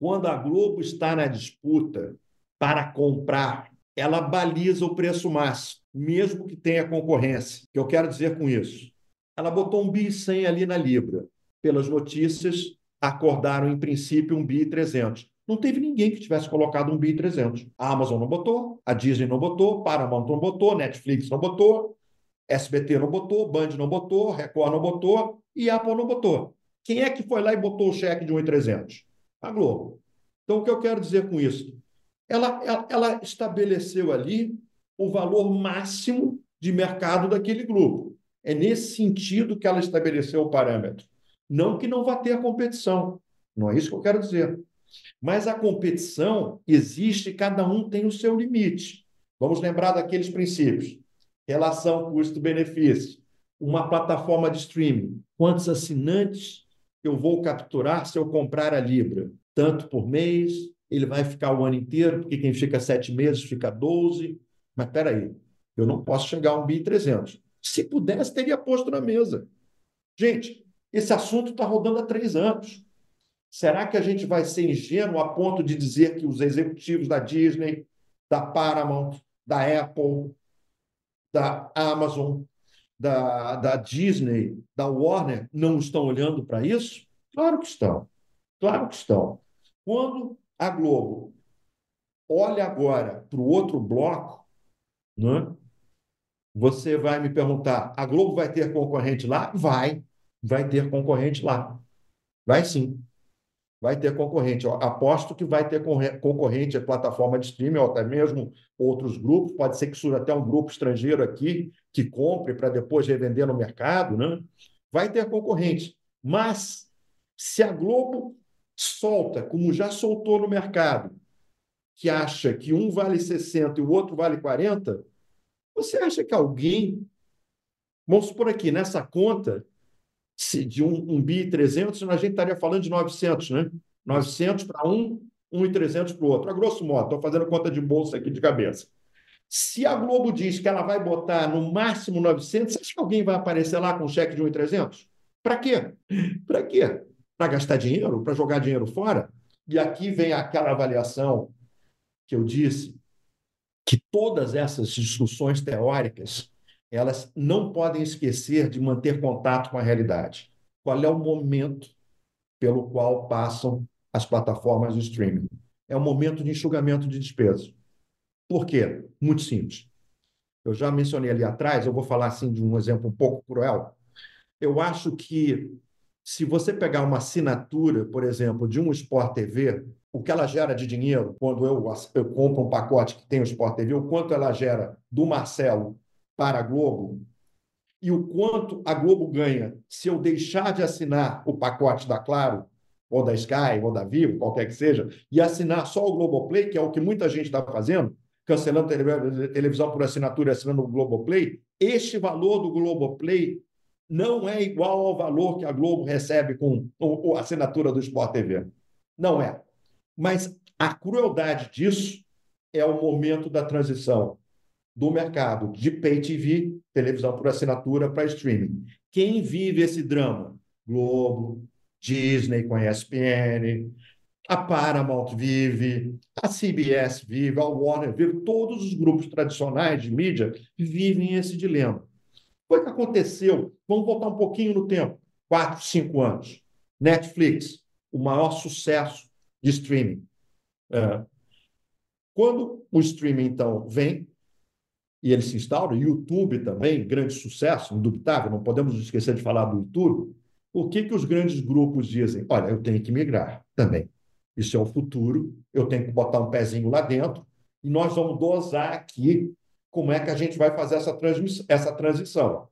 Quando a Globo está na disputa para comprar, ela baliza o preço máximo, mesmo que tenha concorrência. O que eu quero dizer com isso? Ela botou um bi 100 ali na Libra. Pelas notícias, acordaram em princípio um bi 300. Não teve ninguém que tivesse colocado um bi 300. A Amazon não botou, a Disney não botou, Paramount não botou, Netflix não botou, SBT não botou, Band não botou, Record não botou e Apple não botou. Quem é que foi lá e botou o cheque de 1,300? A Globo. Então, o que eu quero dizer com isso? Ela, ela, ela estabeleceu ali o valor máximo de mercado daquele grupo. É nesse sentido que ela estabeleceu o parâmetro. Não que não vá ter competição, não é isso que eu quero dizer. Mas a competição existe, cada um tem o seu limite. Vamos lembrar daqueles princípios: relação custo-benefício, uma plataforma de streaming. Quantos assinantes eu vou capturar se eu comprar a Libra? Tanto por mês, ele vai ficar o ano inteiro, porque quem fica sete meses fica 12. Mas espera aí, eu não posso chegar a um BI 300. Se pudesse, teria posto na mesa. Gente, esse assunto está rodando há três anos. Será que a gente vai ser ingênuo a ponto de dizer que os executivos da Disney, da Paramount, da Apple, da Amazon, da, da Disney, da Warner não estão olhando para isso? Claro que estão. Claro que estão. Quando a Globo olha agora para o outro bloco, né? você vai me perguntar: a Globo vai ter concorrente lá? Vai, vai ter concorrente lá. Vai sim. Vai ter concorrente. Eu aposto que vai ter concorrente a plataforma de streaming, ou até mesmo outros grupos. Pode ser que surja até um grupo estrangeiro aqui que compre para depois revender no mercado. Né? Vai ter concorrente. Mas, se a Globo solta, como já soltou no mercado, que acha que um vale 60 e o outro vale 40, você acha que alguém, vamos supor aqui, nessa conta de um, um BI 300, a gente estaria falando de 900, né? 900 para um, 1,300 para o outro. A grosso modo, estou fazendo conta de bolsa aqui de cabeça. Se a Globo diz que ela vai botar no máximo 900, você acha que alguém vai aparecer lá com um cheque de 1,300? Para quê? Para quê? para gastar dinheiro, para jogar dinheiro fora. E aqui vem aquela avaliação que eu disse que todas essas discussões teóricas elas não podem esquecer de manter contato com a realidade. Qual é o momento pelo qual passam as plataformas de streaming? É o momento de enxugamento de despesas. Por quê? Muito simples. Eu já mencionei ali atrás, eu vou falar assim de um exemplo um pouco cruel. Eu acho que se você pegar uma assinatura, por exemplo, de um Sport TV, o que ela gera de dinheiro quando eu, eu compro um pacote que tem o Sport TV, o quanto ela gera do Marcelo para a Globo e o quanto a Globo ganha se eu deixar de assinar o pacote da Claro, ou da Sky, ou da Vivo, qualquer que seja, e assinar só o Globoplay, que é o que muita gente está fazendo, cancelando televisão por assinatura e assinando o Globoplay, este valor do Globoplay não é igual ao valor que a Globo recebe com a assinatura do Sport TV. Não é. Mas a crueldade disso é o momento da transição do mercado de pay TV, televisão por assinatura, para streaming. Quem vive esse drama? Globo, Disney com a ESPN, a Paramount vive, a CBS vive, a Warner vive, todos os grupos tradicionais de mídia vivem esse dilema. Foi o que aconteceu. Vamos voltar um pouquinho no tempo. Quatro, cinco anos. Netflix, o maior sucesso de streaming. É. Quando o streaming, então, vem e ele se instaura, YouTube também, grande sucesso, indubitável, não podemos esquecer de falar do YouTube, o que, que os grandes grupos dizem? Olha, eu tenho que migrar também. Isso é o futuro, eu tenho que botar um pezinho lá dentro e nós vamos dosar aqui como é que a gente vai fazer essa, essa transição.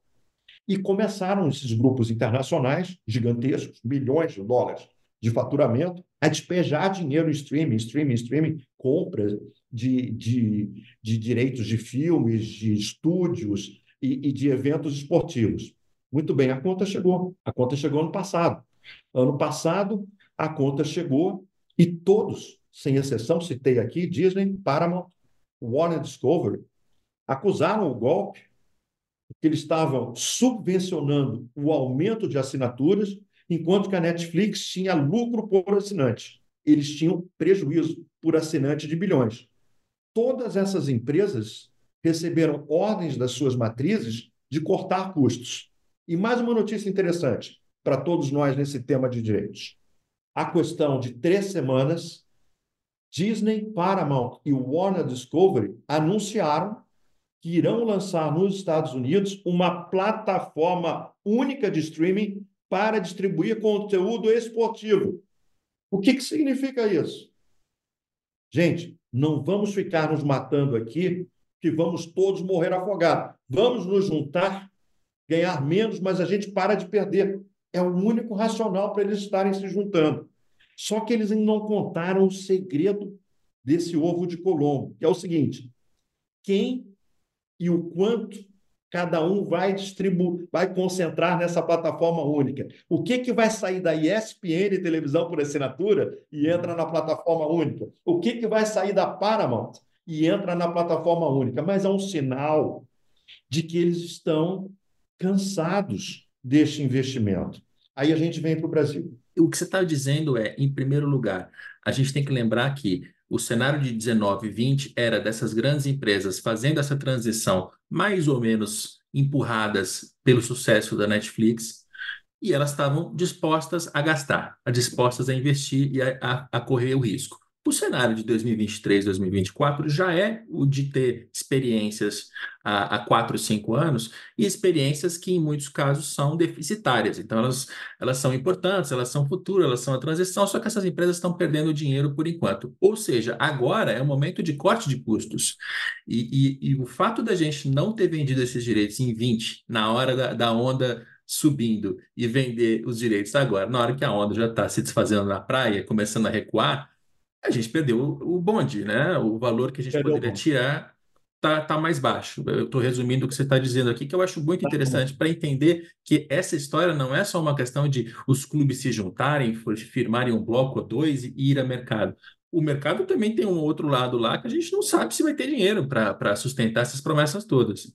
E começaram esses grupos internacionais, gigantescos, milhões de dólares de faturamento, a despejar dinheiro em streaming, streaming, streaming, compras de, de, de direitos de filmes, de estúdios e, e de eventos esportivos. Muito bem, a conta chegou. A conta chegou ano passado. Ano passado, a conta chegou e todos, sem exceção, citei aqui Disney, Paramount, Warner Discovery, acusaram o golpe porque eles estavam subvencionando o aumento de assinaturas, enquanto que a Netflix tinha lucro por assinante. Eles tinham prejuízo por assinante de bilhões. Todas essas empresas receberam ordens das suas matrizes de cortar custos. E mais uma notícia interessante para todos nós nesse tema de direitos. A questão de três semanas, Disney, Paramount e Warner Discovery anunciaram que irão lançar nos Estados Unidos uma plataforma única de streaming para distribuir conteúdo esportivo. O que, que significa isso? Gente, não vamos ficar nos matando aqui, que vamos todos morrer afogados. Vamos nos juntar, ganhar menos, mas a gente para de perder. É o único racional para eles estarem se juntando. Só que eles não contaram o segredo desse ovo de Colombo, que é o seguinte: quem e o quanto cada um vai distribuir, vai concentrar nessa plataforma única. O que, que vai sair da ESPN televisão por assinatura e entra na plataforma única? O que, que vai sair da Paramount e entra na plataforma única? Mas é um sinal de que eles estão cansados deste investimento. Aí a gente vem para o Brasil. O que você está dizendo é, em primeiro lugar, a gente tem que lembrar que o cenário de 19 e 20 era dessas grandes empresas fazendo essa transição mais ou menos empurradas pelo sucesso da Netflix e elas estavam dispostas a gastar, dispostas a investir e a, a, a correr o risco. O cenário de 2023, 2024 já é o de ter experiências há, quatro, cinco anos e experiências que, em muitos casos, são deficitárias. Então, elas, elas são importantes, elas são futuras, elas são a transição, só que essas empresas estão perdendo dinheiro por enquanto. Ou seja, agora é o momento de corte de custos. E, e, e o fato da gente não ter vendido esses direitos em 20, na hora da, da onda subindo e vender os direitos agora, na hora que a onda já está se desfazendo na praia, começando a recuar, a gente perdeu o bonde, né? O valor que a gente perdeu poderia tirar tá, tá mais baixo. Eu estou resumindo o que você está dizendo aqui, que eu acho muito tá interessante para entender que essa história não é só uma questão de os clubes se juntarem, firmarem um bloco ou dois e ir a mercado. O mercado também tem um outro lado lá que a gente não sabe se vai ter dinheiro para sustentar essas promessas todas.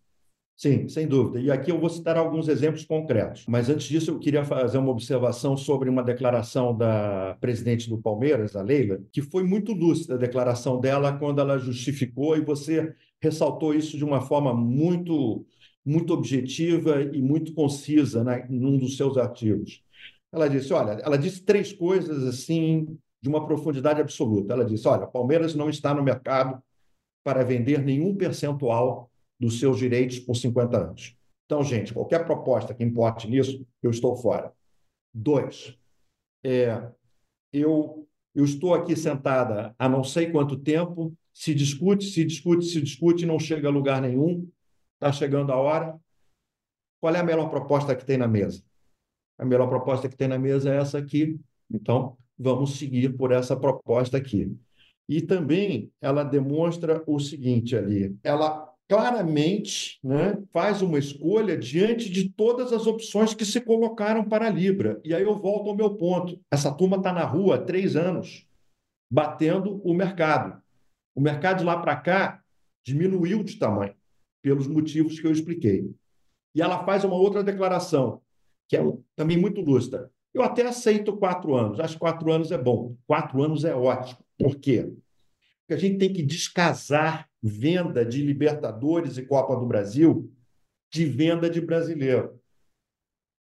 Sim, sem dúvida. E aqui eu vou citar alguns exemplos concretos. Mas antes disso, eu queria fazer uma observação sobre uma declaração da presidente do Palmeiras, a Leila, que foi muito lúcida a declaração dela quando ela justificou, e você ressaltou isso de uma forma muito, muito objetiva e muito concisa né, num dos seus artigos. Ela disse: olha, ela disse três coisas assim de uma profundidade absoluta. Ela disse: olha, Palmeiras não está no mercado para vender nenhum percentual dos seus direitos por 50 anos. Então, gente, qualquer proposta que importe nisso, eu estou fora. Dois, é, eu, eu estou aqui sentada há não sei quanto tempo, se discute, se discute, se discute, não chega a lugar nenhum, está chegando a hora. Qual é a melhor proposta que tem na mesa? A melhor proposta que tem na mesa é essa aqui. Então, vamos seguir por essa proposta aqui. E também ela demonstra o seguinte ali: ela claramente né, faz uma escolha diante de todas as opções que se colocaram para a Libra. E aí eu volto ao meu ponto. Essa turma está na rua há três anos, batendo o mercado. O mercado de lá para cá diminuiu de tamanho, pelos motivos que eu expliquei. E ela faz uma outra declaração, que é também muito lúcida. Eu até aceito quatro anos, acho que quatro anos é bom, quatro anos é ótimo. Por quê? Porque a gente tem que descasar venda de Libertadores e Copa do Brasil de venda de brasileiro.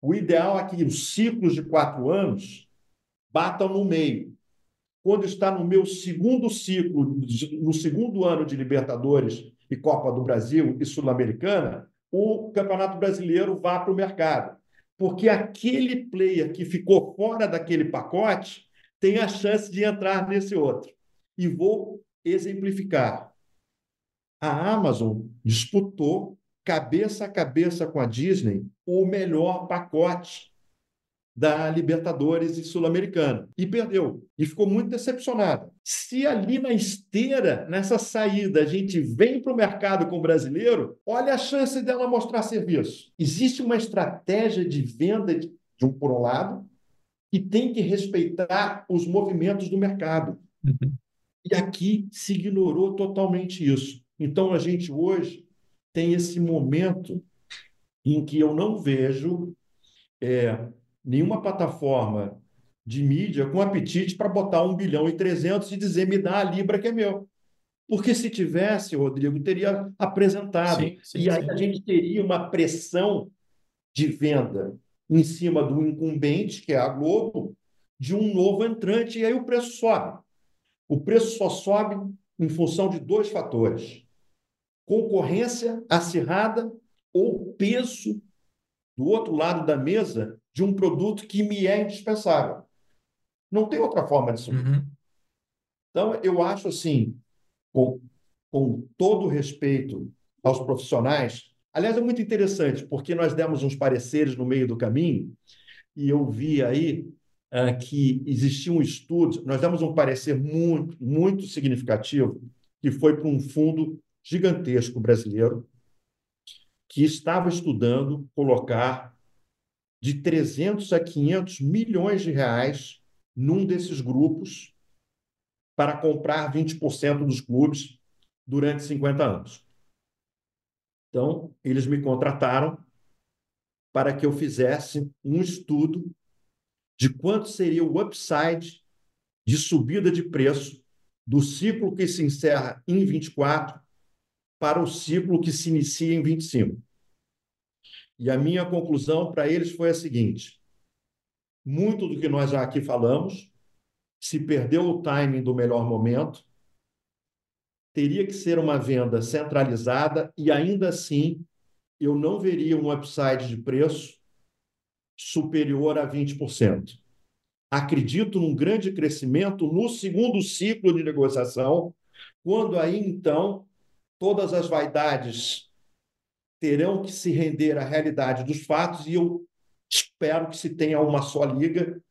O ideal é que os ciclos de quatro anos batam no meio. Quando está no meu segundo ciclo, no segundo ano de Libertadores e Copa do Brasil e Sul-Americana, o Campeonato Brasileiro vá para o mercado. Porque aquele player que ficou fora daquele pacote tem a chance de entrar nesse outro. E vou exemplificar a Amazon disputou cabeça a cabeça com a Disney o melhor pacote da Libertadores e Sul-Americana e perdeu e ficou muito decepcionada. Se ali na esteira, nessa saída, a gente vem para o mercado com o brasileiro, olha a chance dela mostrar serviço. Existe uma estratégia de venda de um por um lado e tem que respeitar os movimentos do mercado. Uhum. E aqui se ignorou totalmente isso. Então, a gente hoje tem esse momento em que eu não vejo é, nenhuma plataforma de mídia com apetite para botar um bilhão e trezentos e dizer me dá a Libra que é meu. Porque se tivesse, Rodrigo, teria apresentado. Sim, sim, e aí sim. a gente teria uma pressão de venda em cima do incumbente, que é a Globo, de um novo entrante, e aí o preço sobe. O preço só sobe em função de dois fatores concorrência acirrada ou peso do outro lado da mesa de um produto que me é indispensável. Não tem outra forma de subir. Uhum. Então, eu acho assim, com todo respeito aos profissionais. Aliás, é muito interessante, porque nós demos uns pareceres no meio do caminho e eu vi aí uh, que existia um estudo, nós demos um parecer muito, muito significativo, que foi para um fundo gigantesco brasileiro, que estava estudando colocar de 300 a 500 milhões de reais num desses grupos para comprar 20% dos clubes durante 50 anos. Então, eles me contrataram para que eu fizesse um estudo de quanto seria o upside de subida de preço do ciclo que se encerra em 24 para o ciclo que se inicia em 25. E a minha conclusão para eles foi a seguinte: muito do que nós já aqui falamos, se perdeu o timing do melhor momento, teria que ser uma venda centralizada e ainda assim eu não veria um upside de preço superior a 20%. Acredito num grande crescimento no segundo ciclo de negociação, quando aí então todas as vaidades terão que se render à realidade dos fatos e eu espero que se tenha uma só liga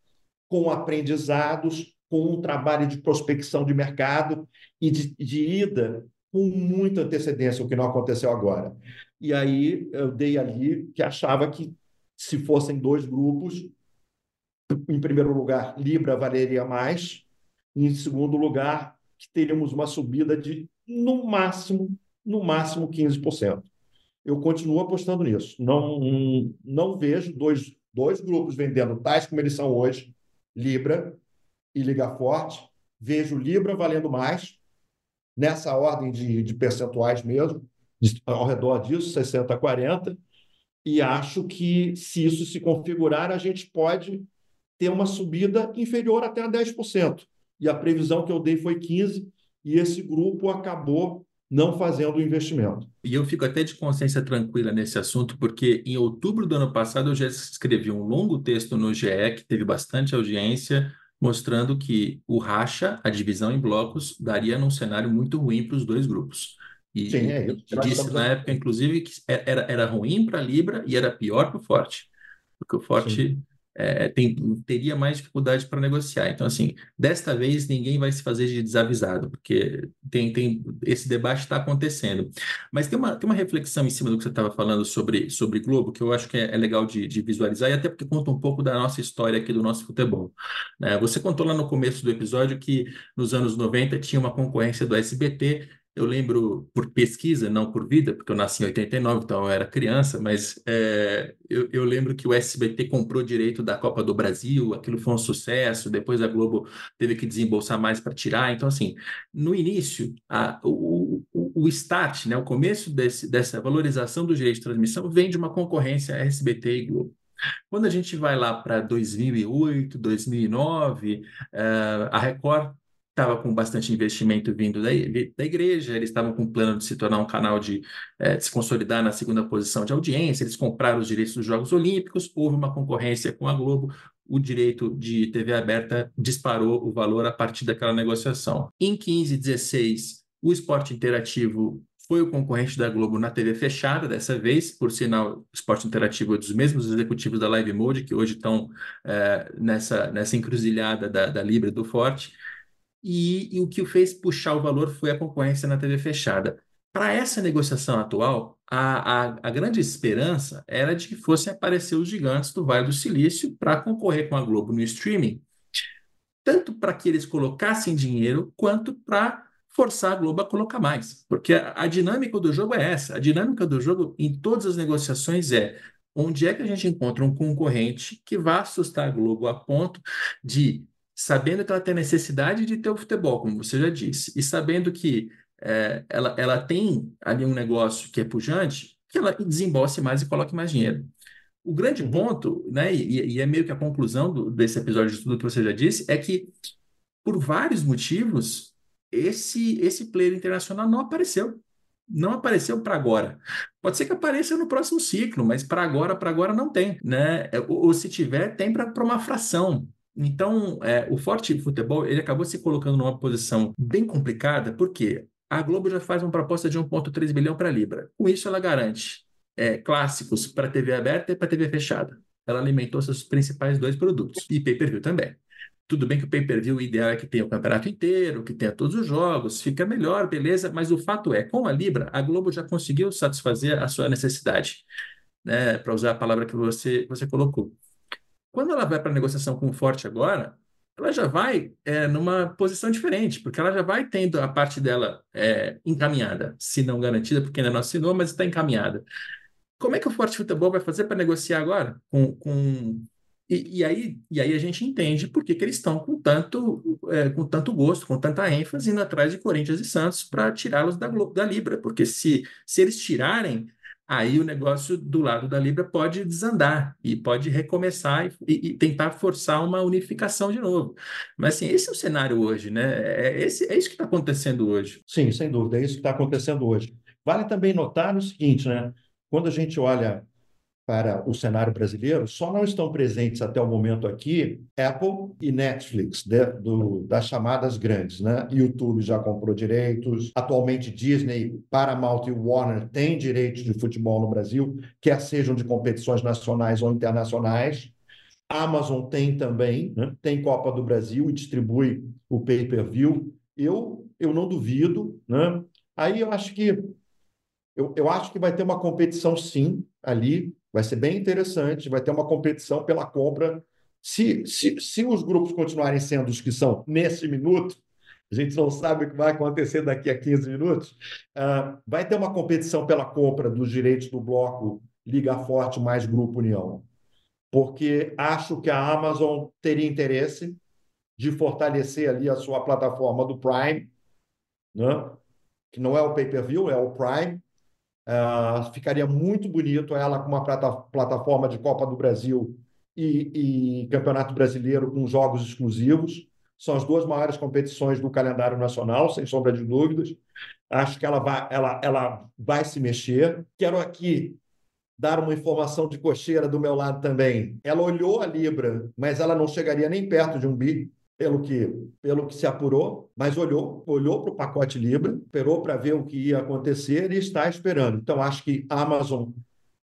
com aprendizados, com um trabalho de prospecção de mercado e de, de ida com muita antecedência, o que não aconteceu agora. E aí eu dei ali que achava que se fossem dois grupos, em primeiro lugar, Libra valeria mais, em segundo lugar, que teríamos uma subida de no máximo, no máximo 15%. Eu continuo apostando nisso. Não, não vejo dois, dois grupos vendendo tais como eles são hoje, Libra e Liga Forte. Vejo Libra valendo mais, nessa ordem de, de percentuais mesmo, ao redor disso, 60 a 40, e acho que se isso se configurar, a gente pode ter uma subida inferior até a 10%. E a previsão que eu dei foi 15%, e esse grupo acabou não fazendo o investimento. E eu fico até de consciência tranquila nesse assunto, porque em outubro do ano passado eu já escrevi um longo texto no GE, que teve bastante audiência, mostrando que o racha, a divisão em blocos, daria num cenário muito ruim para os dois grupos. E, Sim, é isso. Disse na época, inclusive, que era, era ruim para a Libra e era pior para o Forte. Porque o Forte Sim é, tem, teria mais dificuldade para negociar. Então, assim, desta vez ninguém vai se fazer de desavisado, porque tem, tem esse debate está acontecendo. Mas tem uma, tem uma reflexão em cima do que você estava falando sobre, sobre Globo, que eu acho que é, é legal de, de, visualizar, e até porque conta um pouco da nossa história aqui do nosso futebol. Né? Você contou lá no começo do episódio que nos anos 90 tinha uma concorrência do SBT eu lembro por pesquisa, não por vida, porque eu nasci em 89, então eu era criança, mas é, eu, eu, lembro que o SBT comprou direito da Copa do Brasil, aquilo foi um sucesso, depois a Globo teve que desembolsar mais para tirar. Então, assim, no início, a, o, o, o start, né, o começo desse, dessa valorização do direito de transmissão vem de uma concorrência SBT e Globo. Quando a gente vai lá para 2008, 2009, uh, a Record estava com bastante investimento vindo da, da igreja, eles estavam com o plano de se tornar um canal de, é, de, se consolidar na segunda posição de audiência, eles compraram os direitos dos Jogos Olímpicos, houve uma concorrência com a Globo, o direito de TV aberta disparou o valor a partir daquela negociação. Em 15 16, o esporte interativo foi o concorrente da Globo na TV fechada dessa vez, por sinal, esporte interativo é dos mesmos executivos da Live Mode, que hoje estão é, nessa, nessa encruzilhada da, da Libra do Forte e, e o que o fez puxar o valor foi a concorrência na TV fechada. Para essa negociação atual, a, a, a, grande esperança era de que fossem aparecer os gigantes do Vale do Silício para concorrer com a Globo no streaming, tanto para que eles colocassem dinheiro, quanto para forçar a Globo a colocar mais. Porque a, a dinâmica do jogo é essa. A dinâmica do jogo em todas as negociações é onde é que a gente encontra um concorrente que vá assustar a Globo a ponto de sabendo que ela tem necessidade de ter o futebol, como você já disse, e sabendo que é, ela, ela tem ali um negócio que é pujante, que ela desembolse mais e coloque mais dinheiro. O grande uhum. ponto, né, e, e, é meio que a conclusão do, desse episódio de tudo que você já disse, é que, por vários motivos, esse, esse player internacional não apareceu. Não apareceu para agora. Pode ser que apareça no próximo ciclo, mas para agora, para agora não tem, né? Ou, ou se tiver, tem para uma fração. Então, é, o Forte Futebol ele acabou se colocando numa posição bem complicada, porque a Globo já faz uma proposta de 1,3 bilhão para a Libra. Com isso, ela garante é, clássicos para TV aberta e para TV fechada. Ela alimentou seus principais dois produtos. E pay-per-view também. Tudo bem que o pay-per-view o ideal é que tenha o campeonato inteiro, que tenha todos os jogos, fica melhor, beleza, mas o fato é, com a Libra, a Globo já conseguiu satisfazer a sua necessidade, né, para usar a palavra que você, você colocou. Quando ela vai para a negociação com o Forte agora, ela já vai é, numa posição diferente, porque ela já vai tendo a parte dela é, encaminhada, se não garantida, porque ainda não assinou, mas está encaminhada. Como é que o Forte Futebol vai fazer para negociar agora com, com e, e, aí, e aí a gente entende por que, que eles estão com tanto, é, com tanto gosto, com tanta ênfase indo atrás de Corinthians e Santos para tirá-los da, da Libra. Porque se, se eles tirarem, aí o negócio do lado da Libra pode desandar e pode recomeçar e, e, tentar forçar uma unificação de novo. Mas assim, esse é o cenário hoje, né? É, esse, é isso que está acontecendo hoje. Sim, sem dúvida, é isso que está acontecendo hoje. Vale também notar o seguinte, né? Quando a gente olha para o cenário brasileiro, só não estão presentes até o momento aqui Apple e Netflix, de, do, das chamadas grandes. Né? YouTube já comprou direitos, atualmente Disney, Paramount e Warner têm direitos de futebol no Brasil, quer sejam de competições nacionais ou internacionais. Amazon tem também, né? tem Copa do Brasil e distribui o pay-per-view. Eu, eu não duvido. Né? Aí eu acho que eu, eu acho que vai ter uma competição sim ali Vai ser bem interessante, vai ter uma competição pela compra. Se, se, se os grupos continuarem sendo os que são nesse minuto, a gente não sabe o que vai acontecer daqui a 15 minutos, uh, vai ter uma competição pela compra dos direitos do bloco Liga Forte mais Grupo União. Porque acho que a Amazon teria interesse de fortalecer ali a sua plataforma do Prime, né? que não é o pay-per-view, é o Prime, Uh, ficaria muito bonito ela com uma plata plataforma de Copa do Brasil e, e, Campeonato Brasileiro com jogos exclusivos. São as duas maiores competições do calendário nacional, sem sombra de dúvidas. Acho que ela vai, ela, ela vai se mexer. Quero aqui dar uma informação de cocheira do meu lado também. Ela olhou a Libra, mas ela não chegaria nem perto de um bi pelo que, pelo que se apurou, mas olhou, olhou para o pacote Libra, esperou para ver o que ia acontecer e está esperando. Então, acho que a Amazon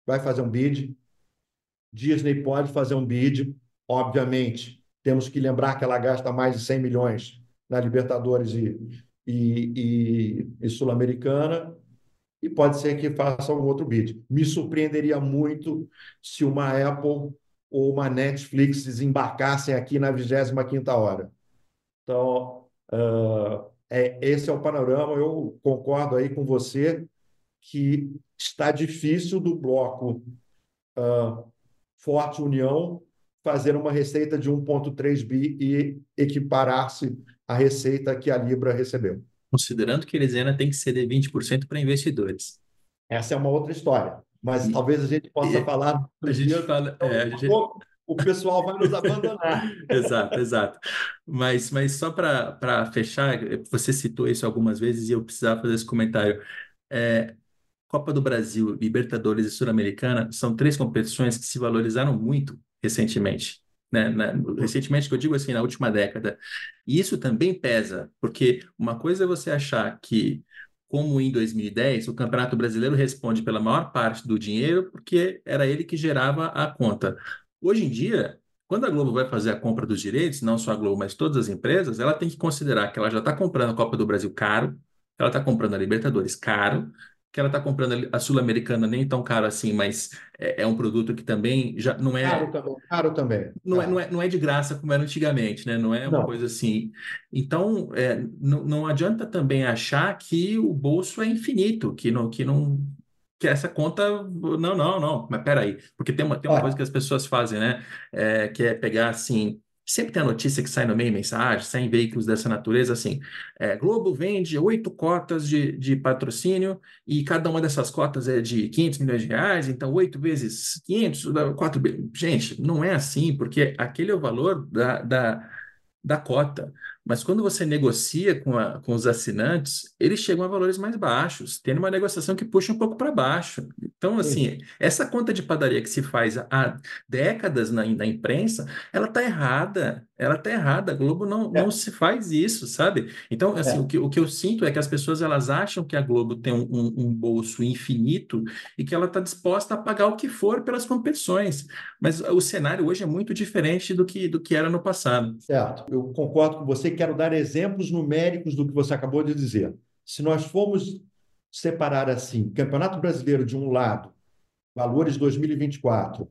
vai fazer um bid, Disney pode fazer um bid, obviamente. Temos que lembrar que ela gasta mais de 100 milhões na Libertadores e, e, e, e Sul-Americana, e pode ser que faça um outro bid. Me surpreenderia muito se uma Apple ou uma Netflix desembarcassem aqui na 25ª hora. Então, uh, é, esse é o panorama. Eu concordo aí com você que está difícil do bloco uh, Forte União fazer uma receita de 1,3 bi e equiparar-se à receita que a Libra recebeu. Considerando que eles ainda têm que ceder 20% para investidores. Essa é uma outra história mas e, talvez a gente possa e, falar. A gente fala. É, gente... O pessoal vai nos abandonar. exato, exato. Mas, mas só para fechar, você citou isso algumas vezes e eu precisava fazer esse comentário. É, Copa do Brasil, Libertadores e Sul-Americana são três competições que se valorizaram muito recentemente. Né? Na, recentemente, que eu digo assim, na última década. E isso também pesa, porque uma coisa é você achar que como em 2010, o Campeonato Brasileiro responde pela maior parte do dinheiro, porque era ele que gerava a conta. Hoje em dia, quando a Globo vai fazer a compra dos direitos, não só a Globo, mas todas as empresas, ela tem que considerar que ela já está comprando a Copa do Brasil caro, ela está comprando a Libertadores caro, que ela está comprando a Sul-Americana nem tão caro assim, mas é, é, um produto que também já não é caro também, caro também. Não, É, não, é, não é de graça como era antigamente, né? Não é uma não. coisa assim. Então, é, não, não adianta também achar que o bolso é infinito, que não, que não que essa conta não, não, não. Mas peraí, porque tem uma, tem uma coisa que as pessoas fazem, né? É, que é pegar assim Sempre tem a notícia que sai no meio mensagem, sai em veículos dessa natureza, assim, é, Globo vende oito cotas de, de patrocínio e cada uma dessas cotas é de 500 milhões de reais, então oito vezes 500, quatro... Gente, não é assim, porque aquele é o valor da, da, da cota. Mas quando você negocia com, a, com os assinantes, eles chegam a valores mais baixos, tendo uma negociação que puxa um pouco para baixo. Então, assim, essa conta de padaria que se faz há décadas na, na imprensa, ela está errada. Ela está errada. A Globo não, é. não se faz isso, sabe? Então, assim, é. o, que, o que eu sinto é que as pessoas elas acham que a Globo tem um, um, um bolso infinito e que ela está disposta a pagar o que for pelas competições. Mas o cenário hoje é muito diferente do que, do que era no passado. Certo. Eu concordo com você quero dar exemplos numéricos do que você acabou de dizer. Se nós formos separar assim, Campeonato Brasileiro de um lado, valores 2024,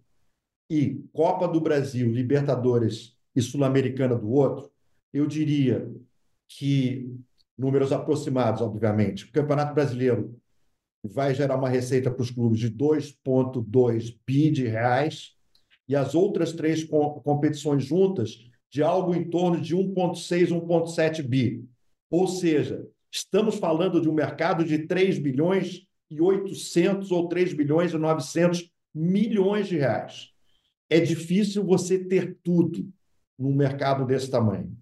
e Copa do Brasil, Libertadores e Sul-Americana do outro, eu diria que, números aproximados, obviamente, o Campeonato Brasileiro vai gerar uma receita para os clubes de 2,2 bi de reais e as outras três competições juntas de algo em torno de 1,6, 1,7 bi. Ou seja, estamos falando de um mercado de 3 bilhões e 800 ou 3 bilhões e 900 milhões de reais. É difícil você ter tudo num mercado desse tamanho,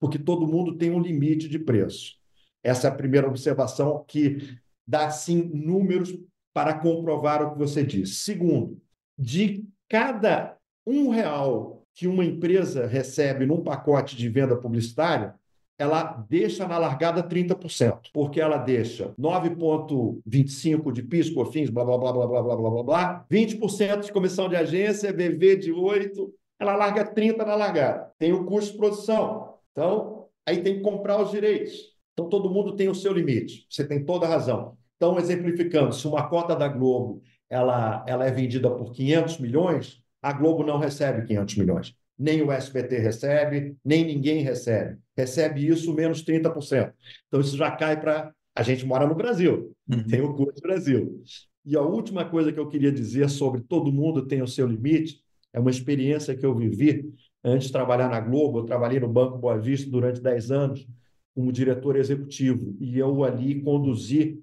porque todo mundo tem um limite de preço. Essa é a primeira observação que dá, sim, números para comprovar o que você disse. Segundo, de cada um real que uma empresa recebe num pacote de venda publicitária, ela deixa na largada 30%, porque ela deixa 9,25% de PIS, COFINS, blá, blá, blá, blá, blá, blá, blá, blá, blá, 20% de comissão de agência, BV de 8%, ela larga 30% na largada. Tem o custo de produção. Então, aí tem que comprar os direitos. Então, todo mundo tem o seu limite. Você tem toda a razão. Então, exemplificando, se uma cota da Globo ela, ela é vendida por 500 milhões, a Globo não recebe 500 milhões. Nem o SBT recebe, nem ninguém recebe. Recebe isso menos 30%. Então, isso já cai para. A gente mora no Brasil, uhum. tem o custo do Brasil. E a última coisa que eu queria dizer sobre todo mundo tem o seu limite é uma experiência que eu vivi antes de trabalhar na Globo. Eu trabalhei no Banco Boa Vista durante 10 anos como diretor executivo e eu ali conduzi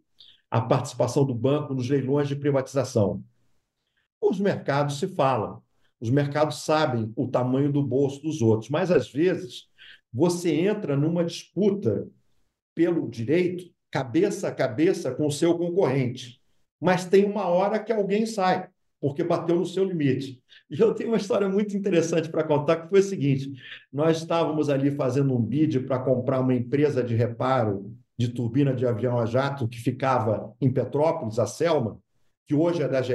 a participação do banco nos leilões de privatização. Os mercados se falam. Os mercados sabem o tamanho do bolso dos outros, mas às vezes você entra numa disputa pelo direito cabeça a cabeça com o seu concorrente. Mas tem uma hora que alguém sai, porque bateu no seu limite. E eu tenho uma história muito interessante para contar, que foi o seguinte: nós estávamos ali fazendo um bid para comprar uma empresa de reparo de turbina de avião a jato que ficava em Petrópolis, a Selma, que hoje é da GE,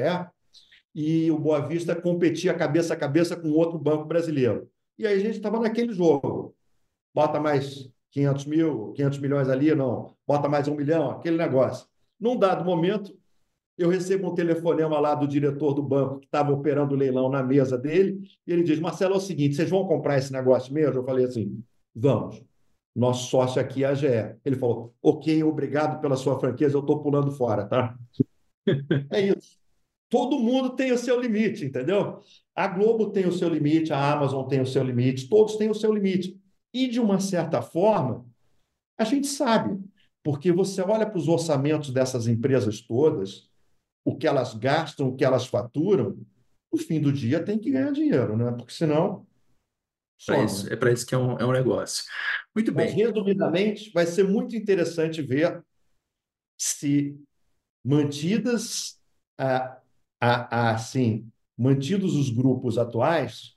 e o Boa Vista competia cabeça a cabeça com outro banco brasileiro. E aí a gente estava naquele jogo. Bota mais 500 mil, 500 milhões ali, não. Bota mais um milhão, aquele negócio. Num dado momento, eu recebo um telefonema lá do diretor do banco que estava operando o leilão na mesa dele, e ele diz: Marcelo, é o seguinte, vocês vão comprar esse negócio mesmo? Eu falei assim: vamos. Nosso sócio aqui é a GE. Ele falou: ok, obrigado pela sua franqueza, eu estou pulando fora, tá? é isso. Todo mundo tem o seu limite, entendeu? A Globo tem o seu limite, a Amazon tem o seu limite, todos têm o seu limite. E, de uma certa forma, a gente sabe, porque você olha para os orçamentos dessas empresas todas, o que elas gastam, o que elas faturam, no fim do dia tem que ganhar dinheiro, né? Porque senão. Pra isso, é para isso que é um, é um negócio. Muito bem. Mas, resumidamente, vai ser muito interessante ver se mantidas a, a, a, assim, mantidos os grupos atuais,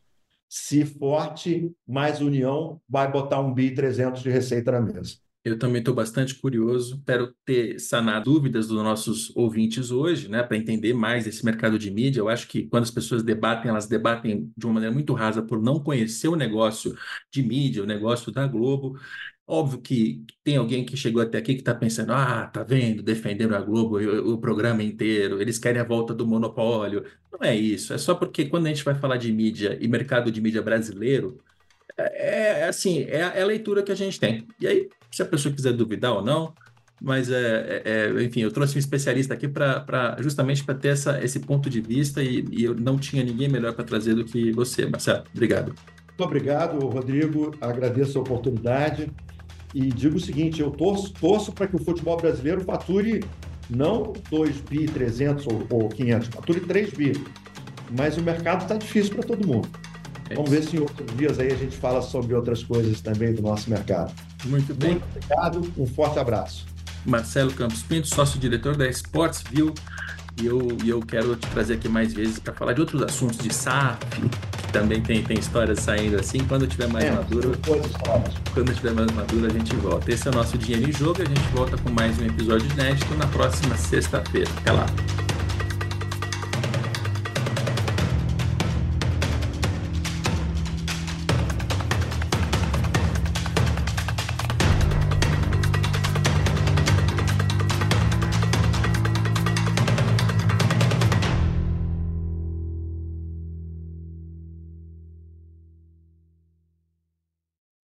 se forte mais união vai botar um bi 300 de receita na mesa. Eu também estou bastante curioso, espero ter sanado dúvidas dos nossos ouvintes hoje, né, para entender mais esse mercado de mídia. Eu acho que quando as pessoas debatem, elas debatem de uma maneira muito rasa por não conhecer o negócio de mídia, o negócio da Globo. Óbvio que tem alguém que chegou até aqui que está pensando: ah, tá vendo, defenderam a Globo o, o, programa inteiro, eles querem a volta do monopólio. Não é isso, é só porque quando a gente vai falar de mídia e mercado de mídia brasileiro, é, é assim, é a, é a leitura que a gente tem. E aí, se a pessoa quiser duvidar ou não, mas é, é, é enfim, eu trouxe um especialista aqui para justamente para ter essa, esse ponto de vista e, e eu não tinha ninguém melhor para trazer do que você, Marcelo. Obrigado. Muito obrigado, Rodrigo. Agradeço a oportunidade. E digo o seguinte: eu torço, torço para que o futebol brasileiro fature não 2 bi, 300 ou, ou 500, fature 3 bi. Mas o mercado está difícil para todo mundo. É Vamos ver se em outros dias aí a gente fala sobre outras coisas também do nosso mercado. Muito bem. Muito obrigado, um forte abraço. Marcelo Campos Pinto, sócio-diretor da Sportsville. E eu, e eu quero te trazer aqui mais vezes para falar de outros assuntos, de SAF, também tem, tem histórias saindo assim. Quando eu estiver mais é, maduro, quando eu estiver mais maduro, a gente volta. Esse é o nosso Dinheiro em Jogo. A gente volta com mais um episódio inédito na próxima sexta-feira. Até lá.